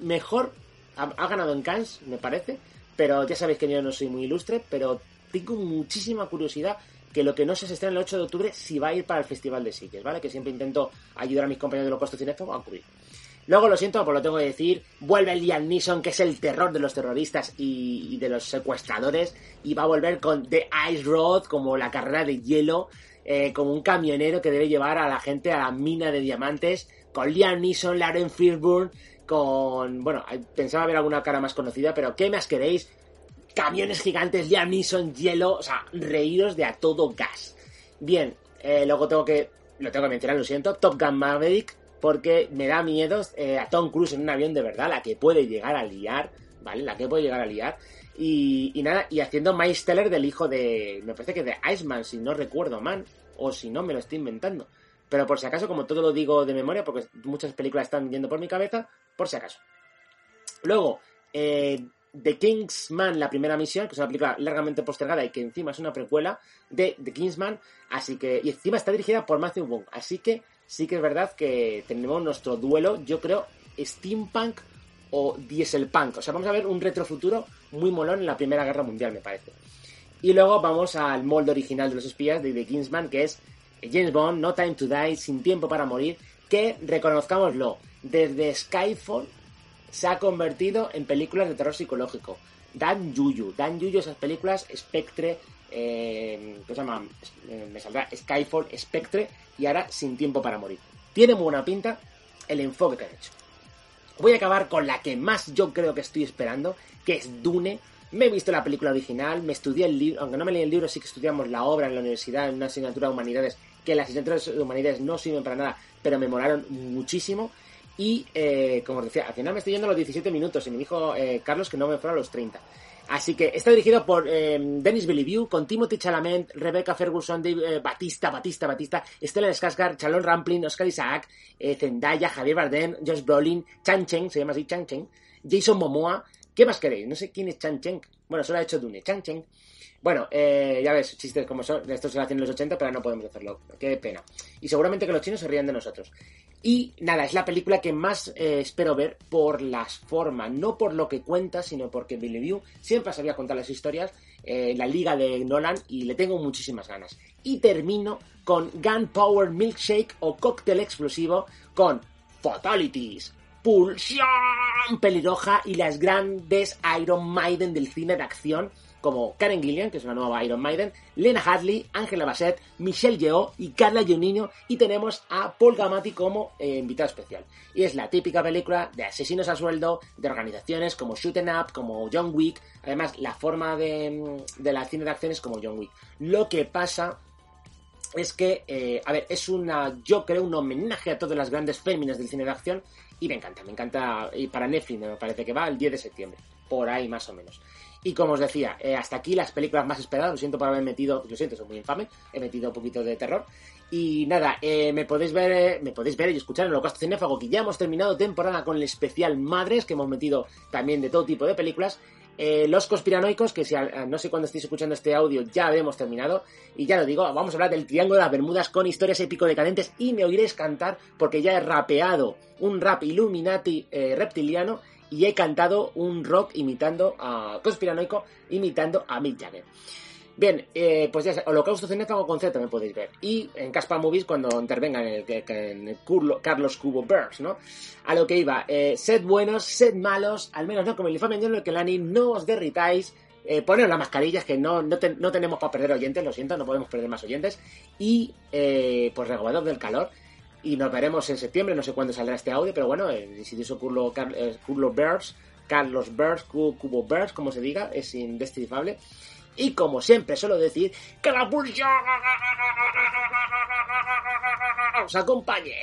mejor, ha, ganado en Cannes, me parece, pero ya sabéis que yo no soy muy ilustre, pero tengo muchísima curiosidad que lo que no se estrena el 8 de octubre si va a ir para el Festival de Sitges, ¿vale? Que siempre intento ayudar a mis compañeros de los costos cinéfagos a cubrir. Luego, lo siento, pues lo tengo que decir, vuelve Liam Neeson, que es el terror de los terroristas y, y de los secuestradores, y va a volver con The Ice Road, como la carrera de hielo, eh, como un camionero que debe llevar a la gente a la mina de diamantes, con Liam Neeson, Lauren Fishburne, con... Bueno, pensaba ver alguna cara más conocida, pero ¿qué más queréis? Camiones gigantes, Liam Neeson, hielo, o sea, reíros de a todo gas. Bien, eh, luego tengo que... Lo tengo que mencionar, lo siento, Top Gun Maverick, porque me da miedo eh, a Tom Cruise en un avión de verdad, la que puede llegar a liar, ¿vale? La que puede llegar a liar. Y, y nada, y haciendo Miles Teller del hijo de. Me parece que de Iceman, si no recuerdo mal, o si no me lo estoy inventando. Pero por si acaso, como todo lo digo de memoria, porque muchas películas están yendo por mi cabeza, por si acaso. Luego, eh, The Kingsman, la primera misión, que es una película largamente postergada y que encima es una precuela de The Kingsman, así que, y encima está dirigida por Matthew Vaughn, así que sí que es verdad que tenemos nuestro duelo, yo creo, steampunk o dieselpunk, o sea, vamos a ver un retrofuturo muy molón en la Primera Guerra Mundial, me parece. Y luego vamos al molde original de los espías de The que es James Bond, No Time to Die, Sin Tiempo para Morir, que, reconozcámoslo, desde Skyfall se ha convertido en películas de terror psicológico. Dan Yuyu, Dan Yuyu, esas películas, Spectre, eh, ¿qué se llama? Eh, me saldrá Skyfall, Spectre y ahora Sin Tiempo para Morir. Tiene muy buena pinta el enfoque que han hecho. Voy a acabar con la que más yo creo que estoy esperando, que es Dune. Me he visto la película original, me estudié el libro, aunque no me leí el libro, sí que estudiamos la obra en la universidad, en una asignatura de humanidades, que las asignaturas de humanidades no sirven para nada, pero me molaron muchísimo. Y, eh, como os decía, al final me estoy yendo a los 17 minutos y me dijo eh, Carlos que no me fuera a los 30. Así que está dirigido por eh, Denis Villeneuve, con Timothy Chalamet, Rebecca Ferguson, Dave, eh, Batista, Batista, Batista, Stellan Skarsgård, Chalon Rampling, Oscar Isaac, eh, Zendaya, Javier Bardem, Josh Brolin, Chan Chen, se llama así Chan Chen, Jason Momoa. ¿Qué más queréis? No sé quién es Chan Chen. Bueno, solo ha hecho Dune, Chan Chen. Bueno, eh, ya ves, chistes como son, esto se lo hacen en los 80, pero no podemos hacerlo. Qué pena. Y seguramente que los chinos se rían de nosotros. Y nada, es la película que más eh, espero ver por las formas, no por lo que cuenta, sino porque Villeneuve siempre sabía contar las historias, eh, la liga de Nolan, y le tengo muchísimas ganas. Y termino con Gunpowder Milkshake o Cóctel Explosivo con Fatalities, Pulsión Pelirroja y las grandes Iron Maiden del cine de acción como Karen Gillian, que es una nueva Iron Maiden, Lena Hadley, Angela Bassett, Michelle Yeoh y Carla Giannino y tenemos a Paul Gamatti como eh, invitado especial. Y es la típica película de asesinos a sueldo, de organizaciones como Shoot 'em Up, como John Wick, además la forma de, de la cine de acción es como John Wick. Lo que pasa es que, eh, a ver, es una, yo creo, un homenaje a todas las grandes féminas del cine de acción y me encanta, me encanta, y para Netflix me parece que va el 10 de septiembre, por ahí más o menos. Y como os decía, eh, hasta aquí las películas más esperadas, lo siento por haber metido, lo siento, soy muy infame, he metido un poquito de terror. Y nada, eh, me podéis ver, eh, me podéis ver y escuchar en Holocausto Cinéfago, que ya hemos terminado temporada con el especial Madres, que hemos metido también de todo tipo de películas. Los conspiranoicos, que si no sé cuándo estéis escuchando este audio, ya hemos terminado. Y ya lo digo, vamos a hablar del Triángulo de las Bermudas con historias épico decadentes y me oiréis cantar porque ya he rapeado un rap Illuminati reptiliano y he cantado un rock imitando a conspiranoico, imitando a Mick Jagger. Bien, eh, pues ya sé, Holocausto Cinéfago con Z me podéis ver. Y en Caspa Movies cuando intervengan en el, que- que en Carlos Cubo Burns, ¿no? A lo que iba, eh, sed buenos, sed malos, al menos no como el infame John Kelani, no os derritáis, eh, poneros las mascarillas que no, no, no tenemos para perder oyentes, lo siento, no podemos perder más oyentes. Y eh, pues regobados del calor. Y nos veremos en septiembre, no sé cuándo saldrá este audio, pero bueno, el insidioso Curlo, eh, Curlo Burns, Carlos Cu- Cubo Burns, como se diga, es indescifrable. Y como siempre suelo decir, que la pulsión os acompañe.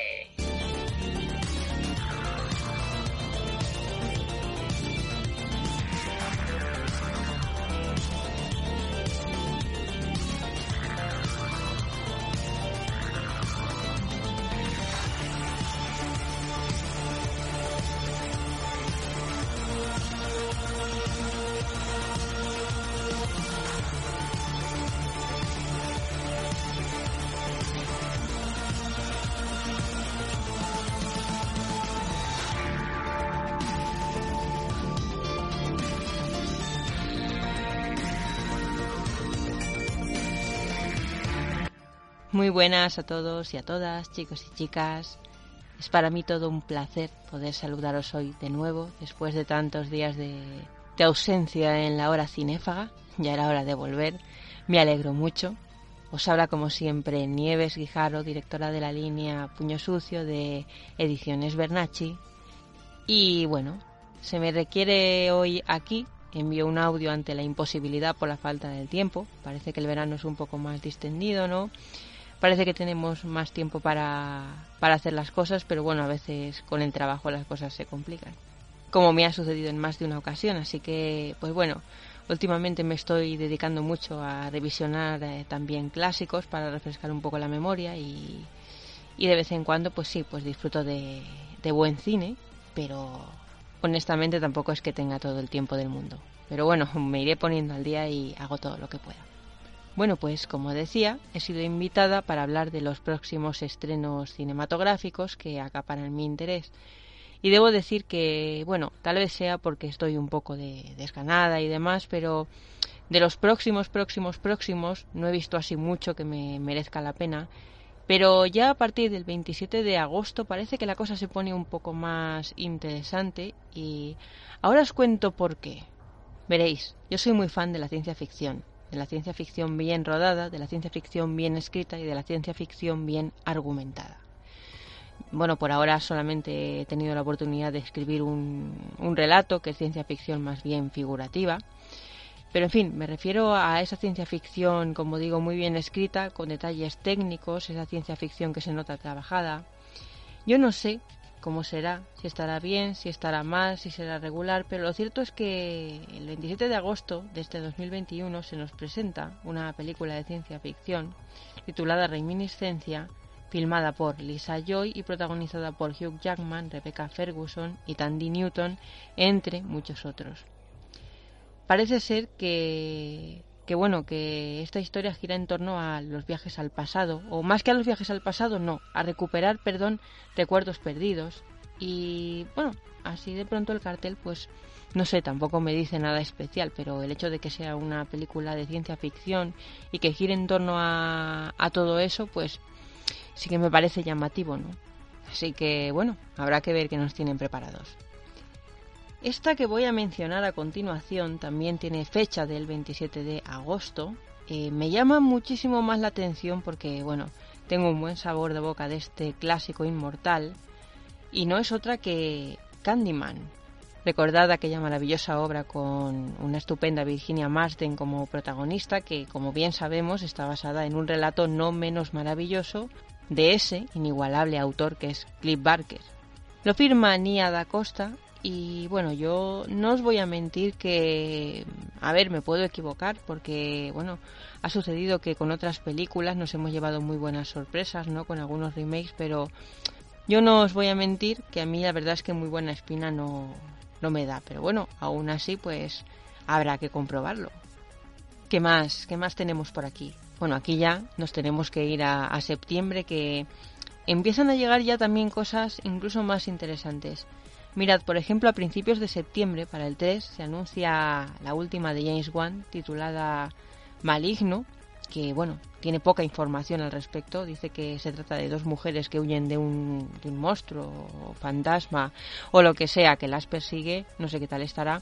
Buenas a todos y a todas, chicos y chicas. Es para mí todo un placer poder saludaros hoy de nuevo, después de tantos días de, ausencia en la hora cinéfaga. Ya era hora de volver. Me alegro mucho. Os habla como siempre Nieves Guijaro, directora de la línea Puño Sucio de Ediciones Bernacci. Y bueno, se me requiere hoy aquí. Envío un audio ante la imposibilidad por la falta del tiempo. Parece que el verano es un poco más distendido, ¿no? Parece que tenemos más tiempo para, para hacer las cosas, pero bueno, a veces con el trabajo las cosas se complican. Como me ha sucedido en más de una ocasión, así que, pues bueno, últimamente me estoy dedicando mucho a revisionar eh, también clásicos para refrescar un poco la memoria y, y de vez en cuando, pues sí, pues disfruto de, de buen cine, pero honestamente tampoco es que tenga todo el tiempo del mundo. Pero bueno, me iré poniendo al día y hago todo lo que pueda. Bueno, pues como decía, he sido invitada para hablar de los próximos estrenos cinematográficos que acaparan mi interés. Y debo decir que, bueno, tal vez sea porque estoy un poco de, desganada y demás, pero de los próximos, próximos, próximos, no he visto así mucho que me merezca la pena. Pero ya a partir del 27 de agosto parece que la cosa se pone un poco más interesante y ahora os cuento por qué. Veréis, yo soy muy fan de la ciencia ficción, de la ciencia ficción bien rodada, de la ciencia ficción bien escrita y de la ciencia ficción bien argumentada. Bueno, por ahora solamente he tenido la oportunidad de escribir un, relato que es ciencia ficción más bien figurativa. Pero en fin, me refiero a esa ciencia ficción, como digo, muy bien escrita, con detalles técnicos, esa ciencia ficción que se nota trabajada. Yo no sé cómo será, si estará bien, si estará mal, si será regular, pero lo cierto es que el 27 de agosto de este 2021 se nos presenta una película de ciencia ficción titulada Reminiscencia, filmada por Lisa Joy y protagonizada por Hugh Jackman, Rebecca Ferguson y Tandy Newton, entre muchos otros. Parece ser que que bueno, que esta historia gira en torno a los viajes al pasado, o más que a los viajes al pasado, no, a recuperar, perdón, recuerdos perdidos. Y bueno, así de pronto el cartel, pues no sé, tampoco me dice nada especial, pero el hecho de que sea una película de ciencia ficción y que gire en torno a, todo eso, pues sí que me parece llamativo, ¿no? Así que bueno, habrá que ver qué nos tienen preparados. Esta que voy a mencionar a continuación también tiene fecha del 27 de agosto. Eh, me llama muchísimo más la atención porque, bueno, tengo un buen sabor de boca de este clásico inmortal y no es otra que Candyman. Recordad aquella maravillosa obra con una estupenda Virginia Marsden como protagonista que, como bien sabemos, está basada en un relato no menos maravilloso de ese inigualable autor que es Cliff Barker. Lo firma Nia da Costa y bueno, yo no os voy a mentir que, a ver, me puedo equivocar porque, bueno, ha sucedido que con otras películas nos hemos llevado muy buenas sorpresas, ¿no? Con algunos remakes, pero yo no os voy a mentir que a mí la verdad es que muy buena espina no, no me da. Pero bueno, aún así, pues habrá que comprobarlo. ¿Qué más? ¿Qué más tenemos por aquí? Bueno, aquí ya nos tenemos que ir a, a septiembre que empiezan a llegar ya también cosas incluso más interesantes. Mirad, por ejemplo, a principios de septiembre, para el 3, se anuncia la última de James Wan, titulada Maligno, que, bueno, tiene poca información al respecto. Dice que se trata de dos mujeres que huyen de un, de un monstruo o fantasma o lo que sea que las persigue. No sé qué tal estará.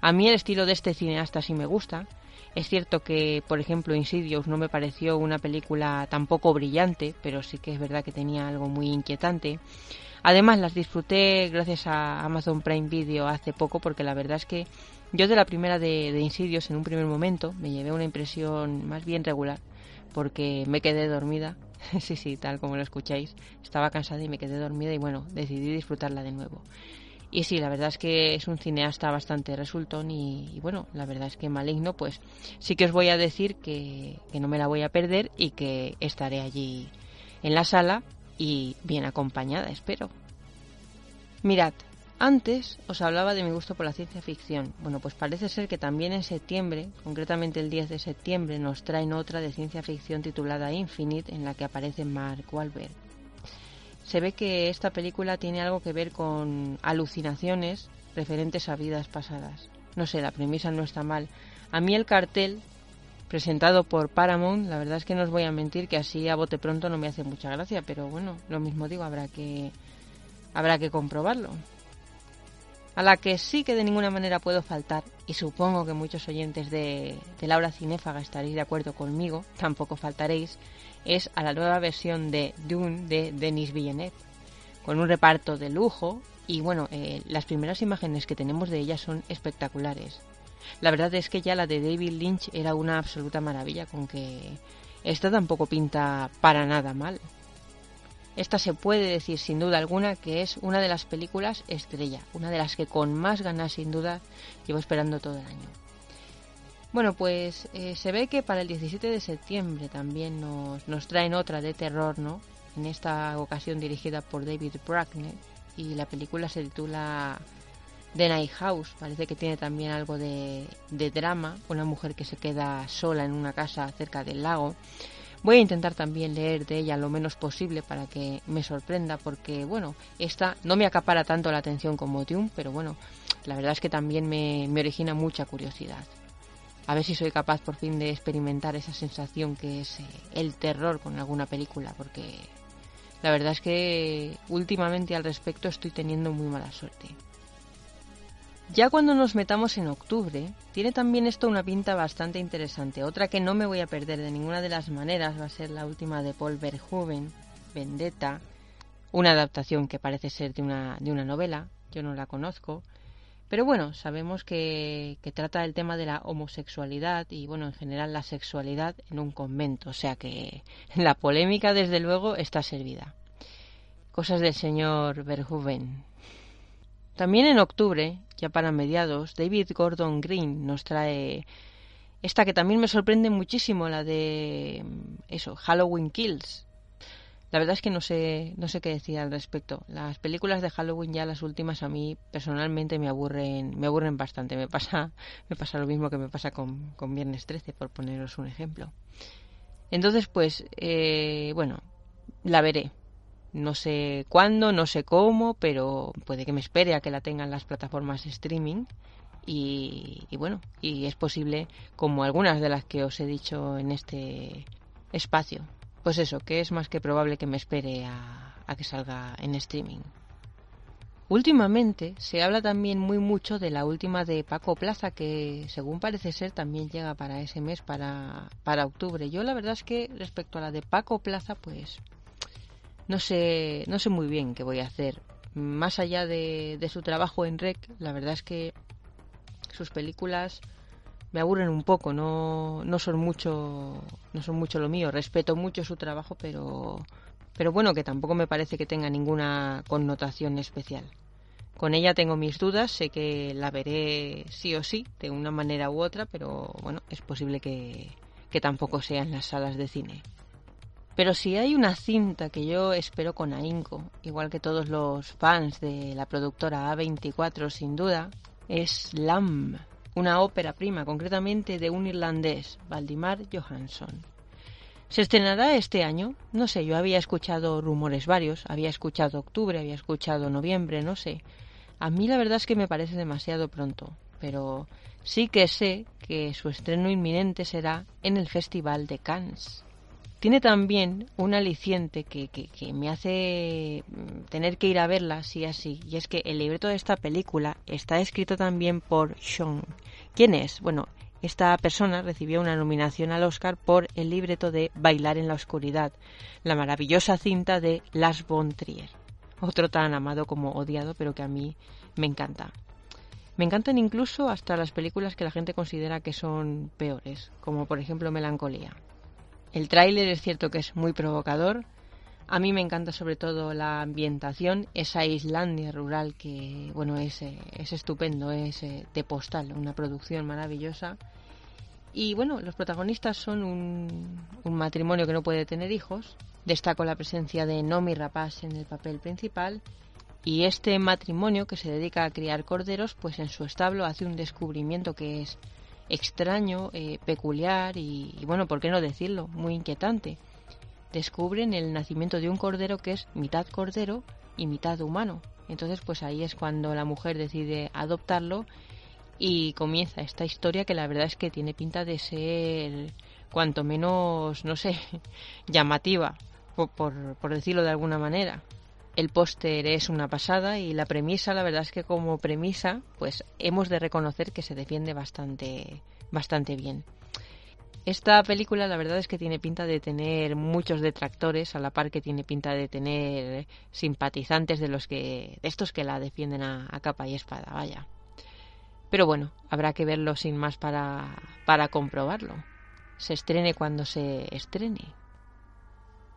A mí el estilo de este cineasta sí me gusta. Es cierto que, por ejemplo, Insidious no me pareció una película tampoco brillante, pero sí que es verdad que tenía algo muy inquietante. Además las disfruté gracias a Amazon Prime Video hace poco porque la verdad es que yo de la primera de, de Insidious en un primer momento me llevé una impresión más bien regular porque me quedé dormida. sí, sí, tal como lo escucháis. Estaba cansada y me quedé dormida y bueno, decidí disfrutarla de nuevo. Y sí, la verdad es que es un cineasta bastante resultón y, y, bueno, la verdad es que maligno, pues sí que os voy a decir que, que no me la voy a perder y que estaré allí en la sala y bien acompañada, espero. Mirad, antes os hablaba de mi gusto por la ciencia ficción. Bueno, pues parece ser que también en septiembre, concretamente el 10 de septiembre, nos traen otra de ciencia ficción titulada Infinite, en la que aparece Mark Wahlberg. Se ve que esta película tiene algo que ver con alucinaciones referentes a vidas pasadas. No sé, la premisa no está mal. A mí el cartel presentado por Paramount. La verdad es que no os voy a mentir que así a bote pronto no me hace mucha gracia, pero bueno, lo mismo digo, habrá que habrá que comprobarlo. A la que sí que de ninguna manera puedo faltar, y supongo que muchos oyentes de, de Laura Cinéfaga estaréis de acuerdo conmigo, tampoco faltaréis, es a la nueva versión de Dune de Denis Villeneuve, con un reparto de lujo y bueno, eh, las primeras imágenes que tenemos de ella son espectaculares. La verdad es que ya la de David Lynch era una absoluta maravilla, con que esta tampoco pinta para nada mal. Esta se puede decir sin duda alguna que es una de las películas estrella, una de las que con más ganas sin duda llevo esperando todo el año. Bueno, pues eh, se ve que para el 17 de septiembre también nos, nos traen otra de terror, ¿no? En esta ocasión dirigida por David Bracknell y la película se titula The Night House. Parece que tiene también algo de, de drama, una mujer que se queda sola en una casa cerca del lago Voy a intentar también leer de ella lo menos posible para que me sorprenda, porque bueno, esta no me acapara tanto la atención como Dune, pero bueno, la verdad es que también me, me origina mucha curiosidad. A ver si soy capaz por fin de experimentar esa sensación que es eh, el terror con alguna película, porque la verdad es que últimamente al respecto estoy teniendo muy mala suerte. Ya cuando nos metamos en octubre, tiene también esto una pinta bastante interesante. Otra que no me voy a perder de ninguna de las maneras va a ser la última de Paul Verhoeven, Vendetta, una adaptación que parece ser de una, de una novela, yo no la conozco, pero bueno, sabemos que, que trata el tema de la homosexualidad y bueno, en general la sexualidad en un convento, o sea que la polémica desde luego está servida. Cosas del señor Verhoeven. También en octubre, ya para mediados, David Gordon Green nos trae esta que también me sorprende muchísimo, la de eso, Halloween Kills. La verdad es que no sé, no sé qué decir al respecto. Las películas de Halloween ya las últimas a mí personalmente me aburren, me aburren bastante. Me pasa, me pasa lo mismo que me pasa con, con Viernes 13, por poneros un ejemplo. Entonces, pues, eh, bueno, la veré. No sé cuándo, no sé cómo, pero puede que me espere a que la tengan las plataformas streaming. Y, y, bueno, y es posible, como algunas de las que os he dicho en este espacio, pues eso, que es más que probable que me espere a, a que salga en streaming. Últimamente se habla también muy mucho de la última de Paco Plaza, que según parece ser también llega para ese mes, para, para octubre. Yo la verdad es que respecto a la de Paco Plaza, pues no sé, no sé muy bien qué voy a hacer. Más allá de, de su trabajo en Rec, la verdad es que sus películas me aburren un poco, no, no son mucho, no son mucho lo mío. Respeto mucho su trabajo, pero, pero bueno, que tampoco me parece que tenga ninguna connotación especial. Con ella tengo mis dudas, sé que la veré sí o sí, de una manera u otra, pero bueno, es posible que, que tampoco sea en las salas de cine. Pero si hay una cinta que yo espero con ahínco, igual que todos los fans de la productora A24 sin duda, es Lamb, una ópera prima, concretamente de un irlandés, Valdimar Johansson. ¿Se estrenará este año? No sé, yo había escuchado rumores varios, había escuchado octubre, había escuchado noviembre, no sé. A mí la verdad es que me parece demasiado pronto, pero sí que sé que su estreno inminente será en el Festival de Cannes tiene también un aliciente que, me hace mm, tener que ir a verla sí así y es que el libreto de esta película está escrito también por Sean. ¿Quién es? Bueno, esta persona recibió una nominación al Oscar por el libreto de Bailar en la oscuridad, la maravillosa cinta de Las von Trier. Otro tan amado como odiado, pero que a mí me encanta. Me encantan incluso hasta las películas que la gente considera que son peores, como por ejemplo Melancolía. El tráiler es cierto que es muy provocador. A mí me encanta sobre todo la ambientación, esa Islandia rural que, bueno, es, eh, es estupendo, es eh, de postal, una producción maravillosa. Y bueno, los protagonistas son un, un matrimonio que no puede tener hijos. Destaco la presencia de Nomi Rapaz en el papel principal. Y este matrimonio que se dedica a criar corderos, pues en su establo hace un descubrimiento que es extraño, eh, peculiar y, bueno, ¿por qué no decirlo? Muy inquietante. Descubren el nacimiento de un cordero que es mitad cordero y mitad humano. Entonces, pues ahí es cuando la mujer decide adoptarlo y comienza esta historia que la verdad es que tiene pinta de ser cuanto menos, no sé, llamativa, por decirlo de alguna manera. El póster es una pasada y la premisa, la verdad es que como premisa, pues hemos de reconocer que se defiende bastante, bastante bien. Esta película la verdad es que tiene pinta de tener muchos detractores, a la par que tiene pinta de tener simpatizantes de los que de estos que la defienden a, capa y espada, vaya. Pero bueno, habrá que verlo sin más para, para comprobarlo. Se estrene cuando se estrene.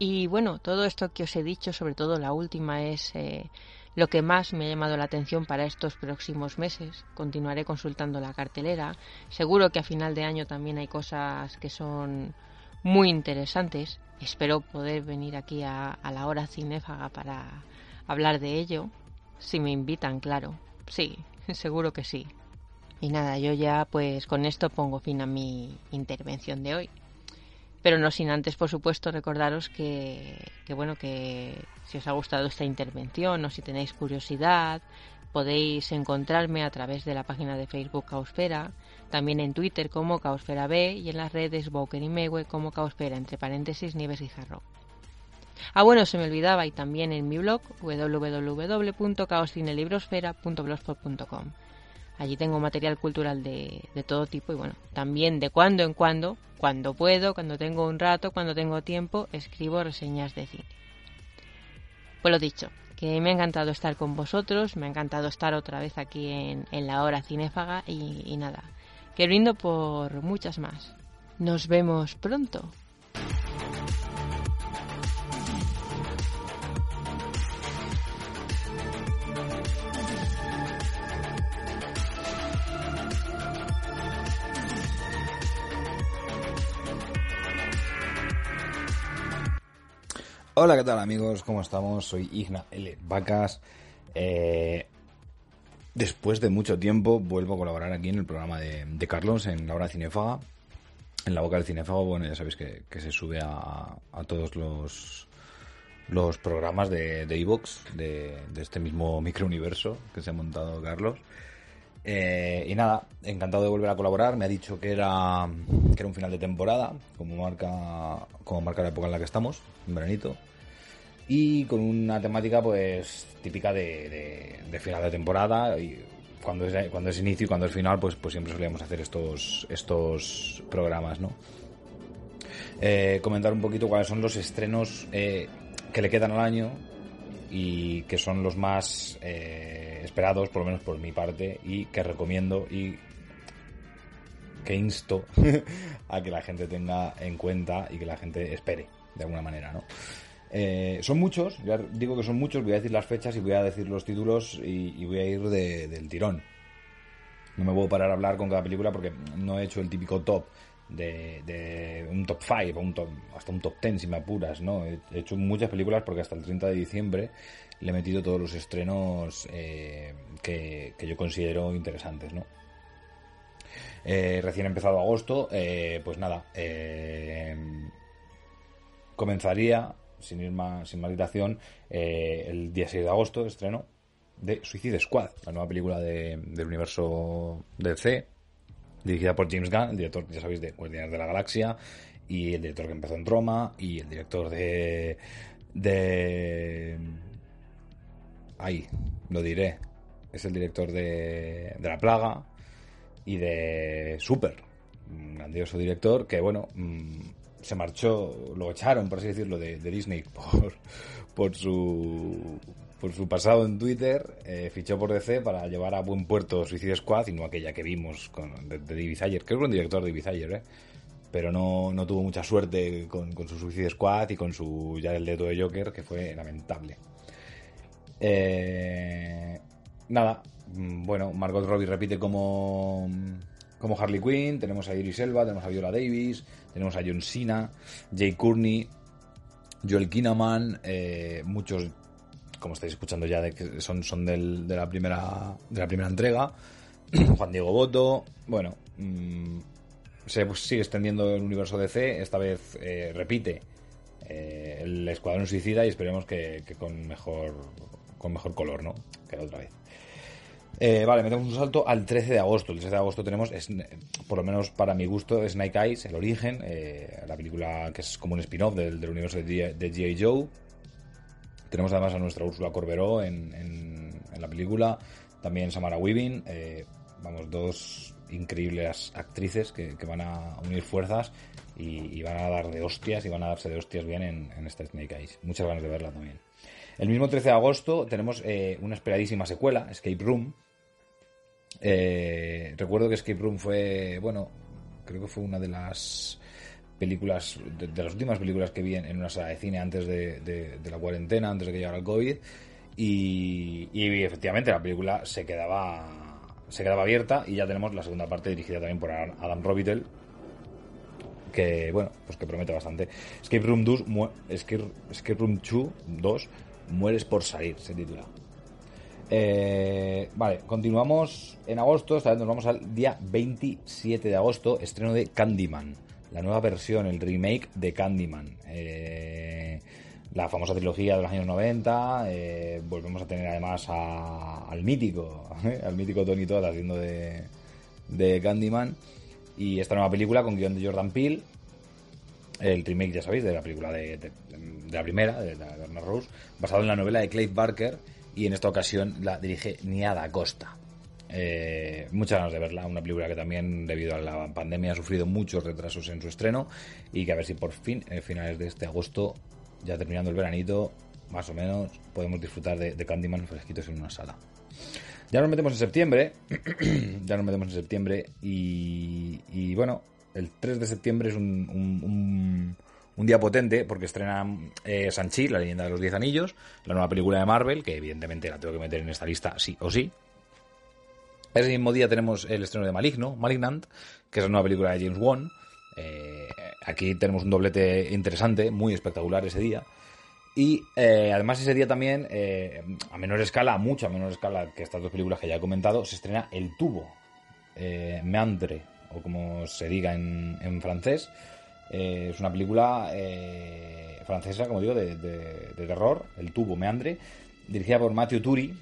Y bueno, todo esto que os he dicho, sobre todo la última, es eh, lo que más me ha llamado la atención para estos próximos meses. Continuaré consultando la cartelera. Seguro que a final de año también hay cosas que son muy interesantes. Espero poder venir aquí a, a la hora cinéfaga para hablar de ello. Si me invitan, claro. Sí, seguro que sí. Y nada, yo ya pues con esto pongo fin a mi intervención de hoy. Pero no sin antes, por supuesto, recordaros que, que, bueno, que si os ha gustado esta intervención o si tenéis curiosidad, podéis encontrarme a través de la página de Facebook Caosfera, también en Twitter como Caosfera B y en las redes Boker y Mewe como Caosfera, entre paréntesis Nieves Guijarro. Ah, bueno, se me olvidaba y también en mi blog www.caoscinelibrosfera.blogspot.com. Allí tengo material cultural de, de, todo tipo y bueno, también de cuando en cuando, cuando puedo, cuando tengo un rato, cuando tengo tiempo, escribo reseñas de cine. Pues lo dicho, que me ha encantado estar con vosotros, me ha encantado estar otra vez aquí en, en la hora cinéfaga y, y nada, que brindo por muchas más. Nos vemos pronto. Hola, ¿qué tal amigos? ¿Cómo estamos? Soy Igna L. Vacas. Eh, después de mucho tiempo vuelvo a colaborar aquí en el programa de, Carlos, en la hora cinéfaga. En la boca del cinéfago, bueno, ya sabéis que, se sube a, todos los, los programas de Evox, de, de, este mismo microuniverso que se ha montado Carlos. Eh, y nada, encantado de volver a colaborar. Me ha dicho que era, que era un final de temporada, como marca, como marca la época en la que estamos, en veranito. Y con una temática pues típica de, final de temporada. Y cuando es, cuando es inicio y cuando es final, pues, pues siempre solíamos hacer estos, estos programas, ¿no? Eh, comentar un poquito cuáles son los estrenos eh, que le quedan al año y que son los más eh, esperados, por lo menos por mi parte, y que recomiendo y que insto a que la gente tenga en cuenta y que la gente espere, de alguna manera, ¿no? Eh, son muchos, ya digo que son muchos, voy a decir las fechas y voy a decir los títulos y, y voy a ir de, del tirón. No me puedo parar a hablar con cada película porque no he hecho el típico top de, de, un top 5 o un top, hasta un top 10 si me apuras, ¿no? He hecho muchas películas porque hasta el 30 de diciembre le he metido todos los estrenos eh, que, que, yo considero interesantes, ¿no? Eh, recién empezado agosto, eh, pues nada, comenzaría, sin ir más, sin más dilación, el día 6 de agosto, estreno de Suicide Squad, la nueva película de, del universo DC, dirigida por James Gunn, el director, ya sabéis, de Guardianes de la Galaxia, y el director que empezó en Roma, y el director de. de. Ahí, lo diré. Es el director de, de La Plaga y de Super, un grandioso director que, bueno, mmm, se marchó, lo echaron, por así decirlo, de, Disney por, por su por su pasado en Twitter, eh, fichó por DC para llevar a buen puerto Suicide Squad y no aquella que vimos con, de, de David Ayer, que es buen director de David Ayer, ¿eh? pero no, no, tuvo mucha suerte con, con, su Suicide Squad y con su ya el dedo de Joker, que fue lamentable. Eh, nada, mm, bueno, Margot Robbie repite como, como Harley Quinn, tenemos a Iris Elba, tenemos a Viola Davis, tenemos a John Cena, Jay Courtney, Joel Kinnaman, eh, muchos como estáis escuchando ya, de que son, son del, de, la primera, de la primera entrega. Juan Diego Boto, bueno, mmm, se sigue extendiendo el universo DC, esta vez eh, repite eh, el Escuadrón Suicida y esperemos que, con mejor con mejor color, ¿no? Que la otra vez. Eh, vale, metemos un salto al 13 de agosto. El 13 de agosto tenemos, por lo menos para mi gusto, Snake Eyes, El Origen, eh, la película que es como un spin-off del, universo de G.I. Joe. Tenemos además a nuestra Úrsula Corberó en, en- en la película. También Samara Weaving. eh, vamos, dos increíbles actrices que, que van a unir fuerzas y, y van a dar de hostias y van a darse de hostias bien en, en esta Snake Eyes. Muchas ganas de verla también. El mismo 13 de agosto tenemos eh, una esperadísima secuela, Escape Room. Eh, recuerdo que Escape Room fue, bueno, creo que fue una de las películas, de, las últimas películas que vi en, una sala de cine antes de, la cuarentena, antes de que llegara el COVID. Y, y efectivamente la película se quedaba se quedaba abierta y ya tenemos la segunda parte dirigida también por Adam Robitel que bueno pues que promete bastante Escape Room 2 mu- Escape, Room 2 2 mueres por salir se titula eh, vale, continuamos en agosto, esta vez nos vamos al día 27 de agosto, estreno de Candyman, la nueva versión, el remake de Candyman. Eh, la famosa trilogía de los años 90, eh, volvemos a tener además al mítico, al mítico Tony Todd haciendo de, de Candyman. Y esta nueva película con guion de Jordan Peele, el remake, ya sabéis, de la película de- de la primera, de, la Werner Rose, basado en la novela de Clive Barker, y en esta ocasión la dirige Niada Costa. Eh, muchas ganas de verla, una película que también debido a la pandemia ha sufrido muchos retrasos en su estreno y que a ver si por fin, a finales de este agosto, ya terminando el veranito, más o menos, podemos disfrutar de, Candyman fresquitos en una sala. Ya nos metemos en septiembre, ya nos metemos en septiembre y, bueno, el 3 de septiembre es un- un día potente porque estrena eh, Sanchi, la leyenda de los 10 anillos, la nueva película de Marvel, que evidentemente la tengo que meter en esta lista sí o sí. Ese mismo día tenemos el estreno de Maligno, Malignant, que es la nueva película de James Wan. Eh, aquí tenemos un doblete interesante, muy espectacular ese día. Y eh, además ese día también, eh, a menor escala, a mucha menor escala que estas dos películas que ya he comentado, se estrena El Tubo, eh, Meandre, o como se diga en francés. Eh, es una película eh, francesa, como digo, de, de- de terror, El Tubo, Meandre, dirigida por Matthew Turi.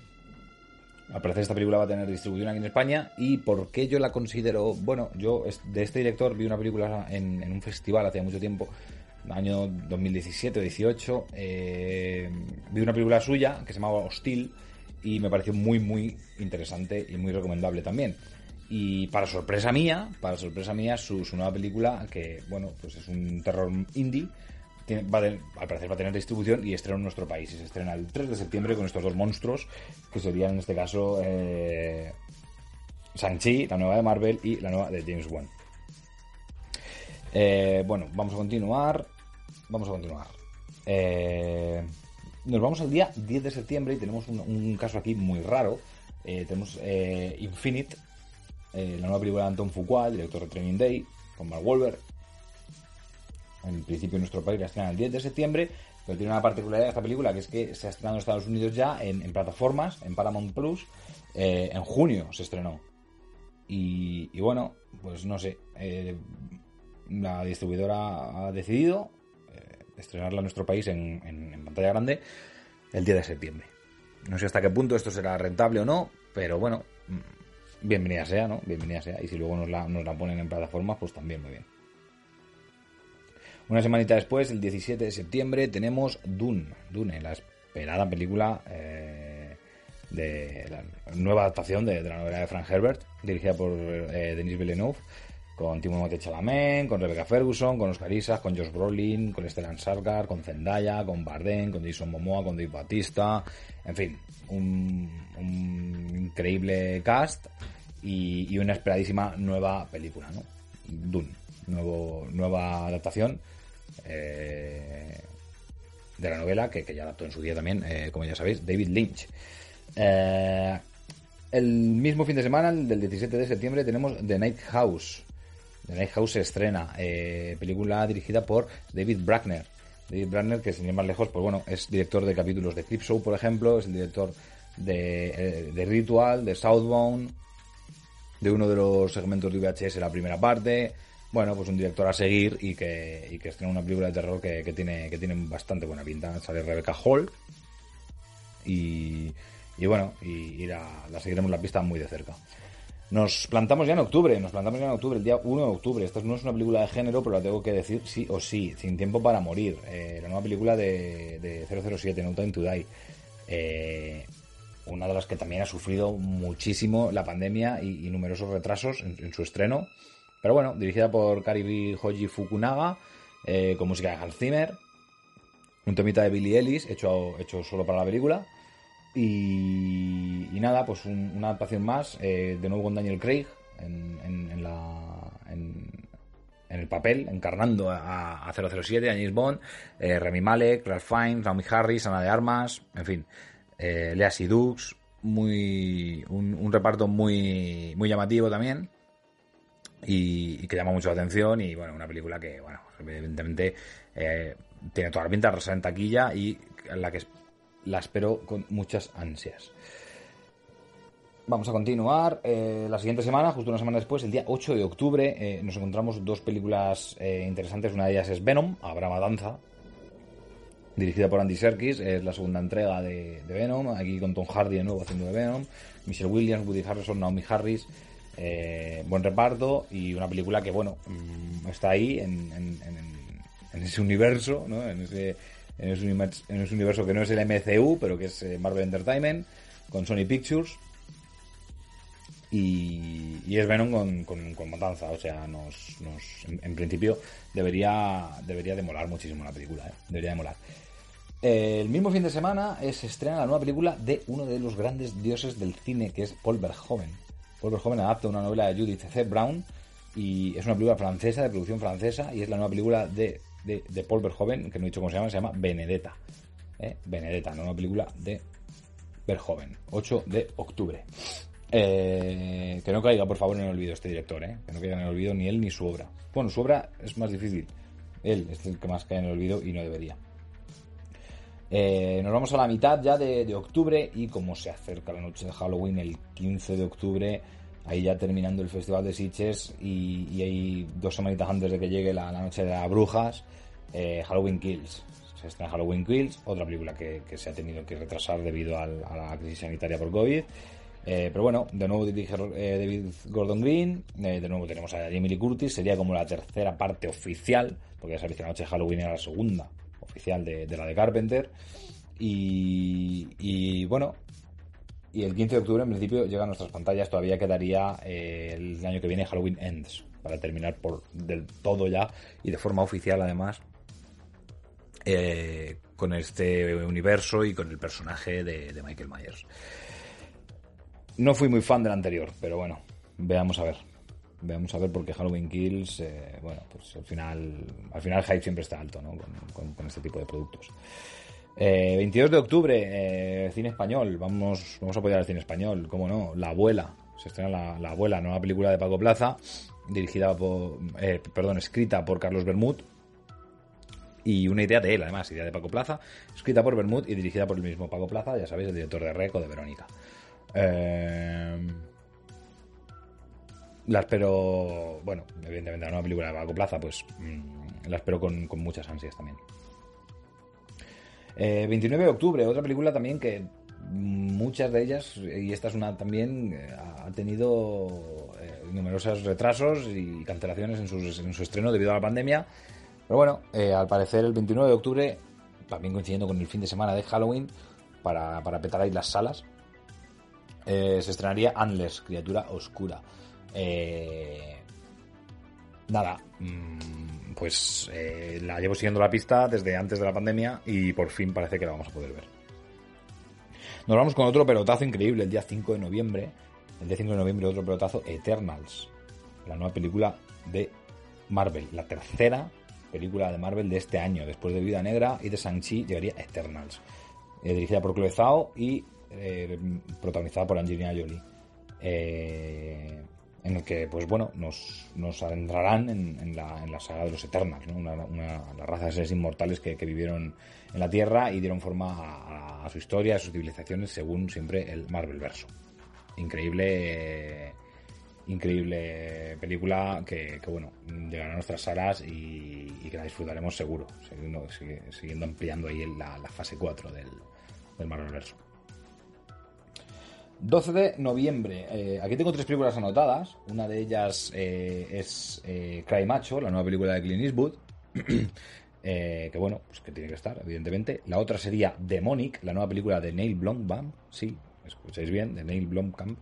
Al parecer esta película va a tener distribución aquí en España. ¿Y por qué yo la considero? Bueno, yo de este director vi una película en, en un festival hace mucho tiempo, año 2017 o 18. eh, vi una película suya que se llamaba Hostil y me pareció muy, muy interesante y muy recomendable también. Y para sorpresa mía, para sorpresa mía, su, nueva película, que bueno, pues es un terror indie, va tener- al parecer va a tener distribución y estrena en nuestro país. Y se estrena el 3 de septiembre con estos dos monstruos, que serían en este caso eh, la nueva de Marvel, y la nueva de James Wan. Eh, bueno, vamos a continuar. Vamos a continuar. Eh, nos vamos al día 10 de septiembre y tenemos un, caso aquí muy raro. Eh, tenemos Infinite, eh, la nueva película de Anton Fuqua, director de Training Day, con Mark Wahlberg. En principio en nuestro país la estrenan el 10 de septiembre, pero tiene una particularidad esta película, que es que se ha estrenado en Estados Unidos ya en, plataformas, en Paramount Plus, eh, en junio se estrenó. Y, bueno, pues no sé, eh, la distribuidora ha decidido estrenarla en nuestro país en, en- en pantalla grande el 10 de septiembre. No sé hasta qué punto esto será rentable o no, pero bueno, mm, bienvenida sea, ¿no? Bienvenida sea. Y si luego nos la, nos la ponen en plataformas, pues también muy bien. Una semanita después, el 17 de septiembre, tenemos Dune, Dune, la esperada película eh, de la nueva adaptación de, la novela de Frank Herbert, dirigida por eh, Denis Villeneuve, con Timothée Chalamet, con Rebecca Ferguson, con Oscar Isaac, con Josh Brolin, con Stellan Skarsgård, con Zendaya, con Bardem, con Jason Momoa, con Dave Bautista, en fin, un, increíble cast y, y una esperadísima nueva película, ¿no? Dune, nuevo, nueva adaptación eh, de la novela que, que ya adaptó en su día también, eh, como ya sabéis, David Lynch. Eh, el mismo fin de semana, el del 17 de septiembre, tenemos The Night House. The Night House se estrena, eh, película dirigida por David Brackner. David Brackner, que sin ir más lejos, pues bueno, es director de capítulos de Clip Show, por ejemplo, es el director de, eh, Ritual, de Southbound, de uno de los segmentos de VHS, la primera parte. Bueno, pues un director a seguir y que, y que estrena una película de terror que, que tiene, que tiene bastante buena pinta. Sale Rebecca Hall y, y bueno, y la seguiremos la pista muy de cerca. Nos plantamos ya en octubre, nos plantamos ya en octubre, el día 1 de octubre. Esta no es una película de género, pero la tengo que decir sí o sí, Sin Tiempo para Morir, eh, la nueva película de, de 007, No Time to Die. Eh, una de las que también ha sufrido muchísimo la pandemia y, y numerosos retrasos en, su estreno. Pero bueno, dirigida por Karibi Hoji Fukunaga, eh, con música de Hans Zimmer, un temita de Billy Ellis, hecho, hecho solo para la película. Y, nada, pues un, una adaptación más, eh, de nuevo con Daniel Craig en, en, en la, en, en, el papel, encarnando a, a 007, a James Bond, eh, Remy Malek, Ralph Fiennes, Naomi Harris, Ana de Armas, en fin, eh, Lea Sidux, muy, un, un, reparto muy, muy llamativo también. Y, que llama mucho la atención y bueno, una película que, bueno, evidentemente eh, tiene toda la pinta de en taquilla y en la que la espero con muchas ansias. Vamos a continuar. Eh, la siguiente semana, justo una semana después, el día 8 de octubre, eh, nos encontramos dos películas eh, interesantes. Una de ellas es Venom, Abrama Danza, dirigida por Andy Serkis. Es la segunda entrega de, Venom, aquí con Tom Hardy de nuevo haciendo de Venom. Michelle Williams, Woody Harrelson, Naomi Harris. buen reparto y una película que, bueno, mmm, está ahí en, en, en, en ese universo, ¿no? en ese en ese, universo, que no es el MCU, pero que es eh, Marvel Entertainment, con Sony Pictures. Y, y es Venom con, con, Matanza, o sea, nos, nos en, principio debería, debería de molar muchísimo la película, ¿eh? debería de molar. Eh, el mismo fin de semana se estrena la nueva película de uno de los grandes dioses del cine, que es Paul Verhoeven. Paul Verhoeven adapta una novela de Judith C. Brown y es una película francesa, de producción francesa, y es la nueva película de de, de, Paul Verhoeven, que no he dicho cómo se llama, se llama Benedetta. ¿eh? Benedetta, no una película de Verhoeven, 8 de octubre. Eh, que no caiga, por favor, en el olvido este director, ¿eh? que no caiga en el olvido ni él ni su obra. Bueno, su obra es más difícil. Él es el que más cae en el olvido y no debería. Nos vamos a la mitad ya de, de, octubre y como se acerca la noche de Halloween, el 15 de octubre, ahí ya terminando el Festival de Sitges y, y hay dos semanitas antes de que llegue la, noche de las brujas, eh, Halloween Kills. Se estrena Halloween Kills, otra película que, se ha tenido que retrasar debido a la crisis sanitaria por COVID. Eh, pero bueno, de nuevo dirige eh, David Gordon Green, de nuevo tenemos a Jamie Lee Curtis, sería como la tercera parte oficial, porque ya sabéis que la noche de Halloween era la segunda oficial de, la de Carpenter. Y, bueno, y el 15 de octubre en principio llega a nuestras pantallas, todavía quedaría eh, el año que viene Halloween Ends, para terminar por del todo ya y de forma oficial además eh, con este universo y con el personaje de, Michael Myers. No fui muy fan del anterior, pero bueno, veamos a ver. Veamos a ver porque Halloween Kills, eh, bueno, pues al final, al final el hype siempre está alto, ¿no? Con, con, con este tipo de productos. Eh, 22 de octubre, eh, cine español. Vamos, vamos a apoyar al cine español, cómo no. La abuela. Se estrena La, la abuela, nueva película de Paco Plaza, dirigida por, eh, perdón, escrita por Carlos Bermud. Y una idea de él, además, idea de Paco Plaza, escrita por Bermud y dirigida por el mismo Paco Plaza, ya sabéis, el director de Reco, de Verónica. Eh, la espero, bueno, evidentemente la nueva película de Paco Plaza, pues mmm, la espero con muchas ansias también. Eh, 29 de octubre, otra película también que muchas de ellas, y esta es una también, eh, ha tenido eh, numerosos retrasos y cancelaciones en su, en su, estreno debido a la pandemia. Pero bueno, eh, al parecer el 29 de octubre, también coincidiendo con el fin de semana de Halloween, para, para petar ahí las salas, eh, se estrenaría Antlers, Criatura Oscura. nada, mmm, pues eh, la llevo siguiendo la pista desde antes de la pandemia y por fin parece que la vamos a poder ver. Nos vamos con otro pelotazo increíble el día 5 de noviembre. El día 5 de noviembre otro pelotazo, Eternals, la nueva película de Marvel, la tercera película de Marvel de este año. Después de Vida Negra y de Shang-Chi llegaría Eternals, eh, dirigida por Chloe Zhao y eh, protagonizada por Angelina Jolie. Eh, en el que, pues bueno, nos, nos adentrarán en, en, la, en, la, saga de los Eternals, ¿no? una, una, la raza de seres inmortales que, que, vivieron en la Tierra y dieron forma a, su historia, a sus civilizaciones, según siempre el Marvel verso. Increíble, increíble película que, que, bueno, llegará a nuestras salas y, y que la disfrutaremos seguro, siguiendo, siguiendo ampliando ahí la, la fase 4 del, del Marvel verso. 12 de noviembre. Eh, aquí tengo tres películas anotadas. Una de ellas eh, es eh, Cry Macho, la nueva película de Clint Eastwood. Eh, que bueno, pues que tiene que estar, evidentemente. La otra sería Demonic, la nueva película de Neil Blomkamp. Sí, escucháis bien, de Neil Blomkamp.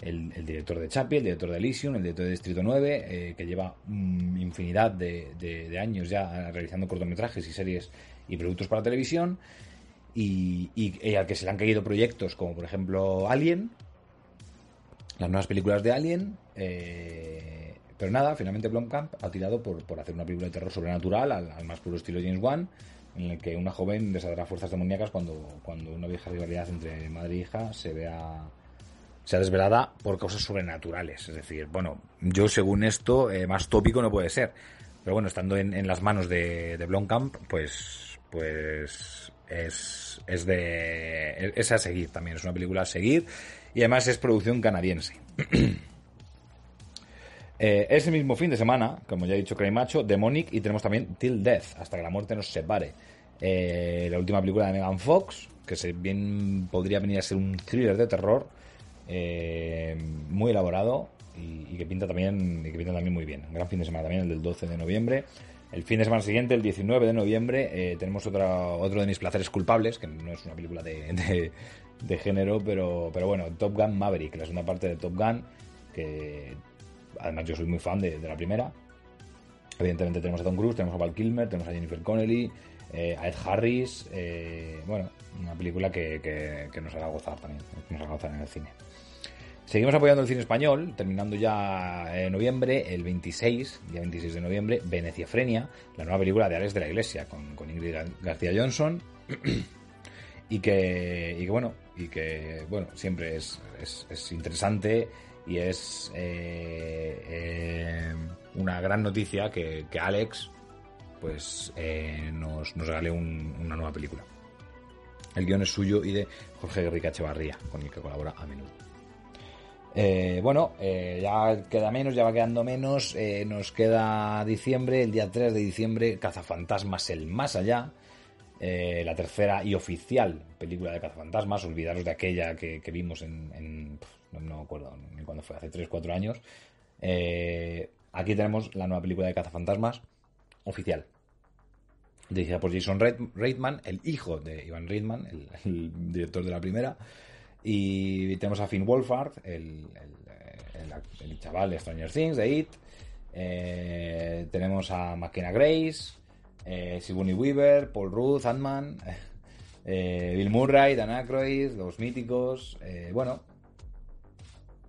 El, el director de Chappie, el director de Elysium, el director de Distrito 9, eh, que lleva mm, infinidad de, años ya realizando cortometrajes y series y productos para televisión. Y, y al que se le han caído proyectos como por ejemplo Alien, las nuevas películas de Alien. eh, pero nada, finalmente Blomkamp ha tirado por, por hacer una película de terror sobrenatural al, al más puro estilo James Wan, en el que una joven desatará fuerzas demoníacas cuando, cuando una vieja rivalidad entre madre e hija se vea sea desvelada por causas sobrenaturales. Es decir, bueno, yo según esto, eh, más tópico no puede ser. Pero bueno, estando en, en las manos de, de Blomkamp, pues, pues es, es de es a seguir también. Es una película a seguir y además es producción canadiense. Eh, ese mismo fin de semana, como ya he dicho, Cray Macho, Demonic y tenemos también Till Death, hasta que la muerte nos separe. Eh, la última película de Megan Fox, que se bien podría venir a ser un thriller de terror, eh, muy elaborado y, y que pinta también y que pinta también muy bien. Gran fin de semana también, el del 12 de noviembre. El fin de semana siguiente, el 19 de noviembre, eh, tenemos otra, otro de mis placeres culpables, que no es una película de, de- género, pero, pero bueno, Top Gun Maverick, la segunda parte de Top Gun, que además yo soy muy fan de, la primera. Evidentemente tenemos a Tom Cruise, tenemos a Val Kilmer, tenemos a Jennifer Connelly, eh, a Ed Harris. eh, bueno, una película que, que- que nos hará gozar también, nos hará gozar en el cine. Seguimos apoyando el cine español, terminando ya en noviembre, el 26, día 26 de noviembre, Venecia Frenia, la nueva película de Alex de la Iglesia, con, con Ingrid Gar- García Johnson. y que, y que bueno, y que bueno, siempre es, es, es interesante y es eh, eh, una gran noticia que, que Alex pues eh, nos, nos regale un- una nueva película. El guion es suyo y de Jorge Enrique Echevarría, con el que colabora a menudo. Eh, bueno, eh, ya queda menos, ya va quedando menos. eh, nos queda diciembre, el día 3 de diciembre, Cazafantasmas El Más Allá. la tercera y oficial película de Cazafantasmas. Olvidaros de aquella que, vimos en. no, me acuerdo ni cuándo fue, hace 3-4 años. Aquí tenemos la nueva película de Cazafantasmas oficial. Dirigida por Jason Reitman, el hijo de Ivan Reitman, el director de la primera. Y tenemos a Finn Wolfhard, el, el- el chaval de Stranger Things, de It. Eh, tenemos a McKenna Grace, eh, Sigourney Weaver, Paul Rudd, Ant-Man, eh, Bill Murray, Dan Aykroyd, los míticos. eh, bueno,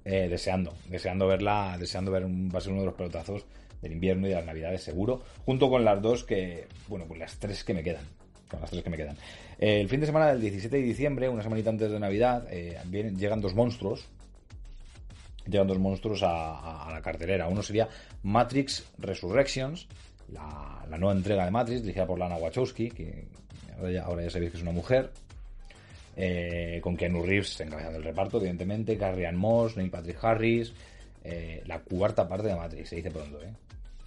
eh, deseando, deseando verla, deseando ver, va a ser uno de los pelotazos del invierno y de las navidades seguro, junto con las dos que, bueno, con las tres que me quedan, las tres que me quedan. El fin de semana del 17 de diciembre, una semanita antes de Navidad, eh, vienen- llegan dos monstruos, llegan dos monstruos a, la cartelera. Uno sería Matrix Resurrections, la, nueva entrega de Matrix, dirigida por Lana Wachowski, que ahora ya, ahora ya sabéis que es una mujer, eh, con Keanu Reeves encabezando el reparto, evidentemente, Carrie Ann Moss, Neil Patrick Harris, eh, la cuarta parte de Matrix, se dice pronto, ¿eh?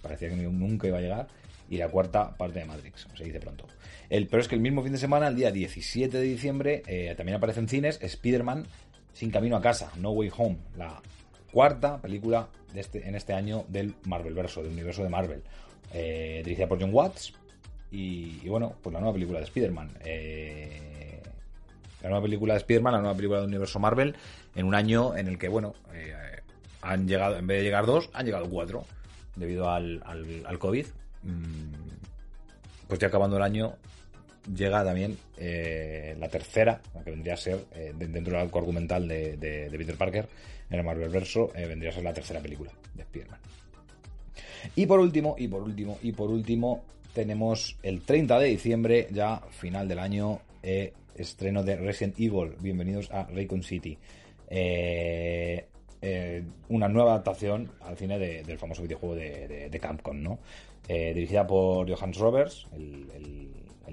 Parecía que nunca iba a llegar, y la cuarta parte de Matrix, se dice pronto. El, pero es que el mismo fin de semana, el día 17 de diciembre, eh, también aparece en cines Spider-Man Sin Camino a Casa, No Way Home, la cuarta película este, en este año del Marvel verso, del universo de Marvel, eh, dirigida por John Watts, y, bueno, pues la nueva película de Spider-Man. eh, la nueva película de Spider-Man, la nueva película del universo Marvel, en un año en el que, bueno, han llegado, en vez de llegar dos, han llegado cuatro, debido al, al COVID. Mm, pues ya acabando el año, llega también eh, la tercera, que vendría a ser, eh, de- dentro del arco argumental de, Peter Parker, en el Marvel Verso, eh, vendría a ser la tercera película de Spider-Man. Y por último, y por último, y por último, tenemos el 30 de diciembre, ya final del año, estreno de Resident Evil. Bienvenidos a Raycon City. Una nueva adaptación al cine de- del famoso videojuego de, de- de Capcom, ¿no? Eh, dirigida por Johannes Roberts, el,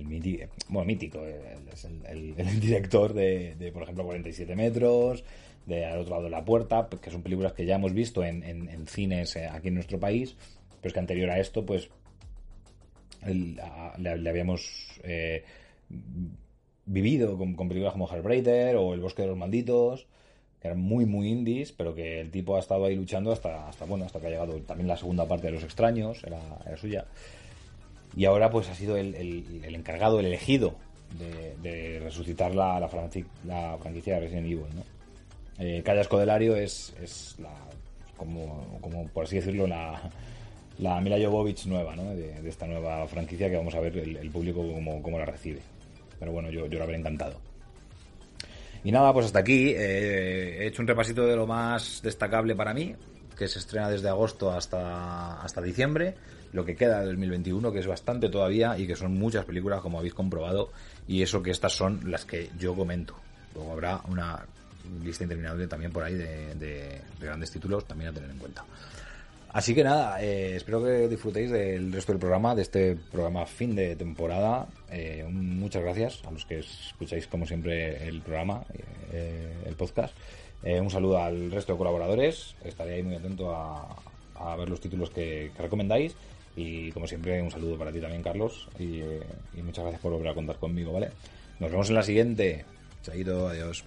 miti- bueno, mítico, eh, es el, director de, por ejemplo, 47 metros, de Al otro lado de la puerta, que son películas que ya hemos visto en, en- en cines eh, aquí en nuestro país, pero es que anterior a esto, pues, a- le, habíamos eh, vivido con, con películas como Hellraiser o El bosque de los malditos, que eran muy, muy indies, pero que el tipo ha estado ahí luchando hasta, hasta bueno, hasta que ha llegado también la segunda parte de Los Extraños, era, era suya. Y ahora pues ha sido el, el- encargado, el elegido de, de resucitar la, la, franqui- la franquicia de Resident Evil, ¿no? Eh, Calla Escodelario es, es la, como, como por así decirlo, la, la Mila Jovovich nueva, ¿no? De, esta nueva franquicia que vamos a ver el, el público cómo, cómo la recibe. Pero bueno, yo, yo la habré encantado. Y nada, pues hasta aquí. eh, he hecho un repasito de lo más destacable para mí, que se estrena desde agosto hasta, hasta diciembre. Lo que queda del 2021, que es bastante todavía y que son muchas películas, como habéis comprobado. Y eso que estas son las que yo comento. Luego habrá una lista interminable también por ahí de, de- de grandes títulos también a tener en cuenta. Así que nada, eh, espero que disfrutéis del resto del programa, de este programa fin de temporada. Eh, muchas gracias a los que escucháis como siempre el programa, eh, el podcast. Eh, un saludo al resto de colaboradores. Estaré ahí muy atento a, ver los títulos que, recomendáis. Y como siempre, un saludo para ti también, Carlos. Y, y muchas gracias por volver a contar conmigo, ¿vale? Nos vemos en la siguiente. Chaito, adiós.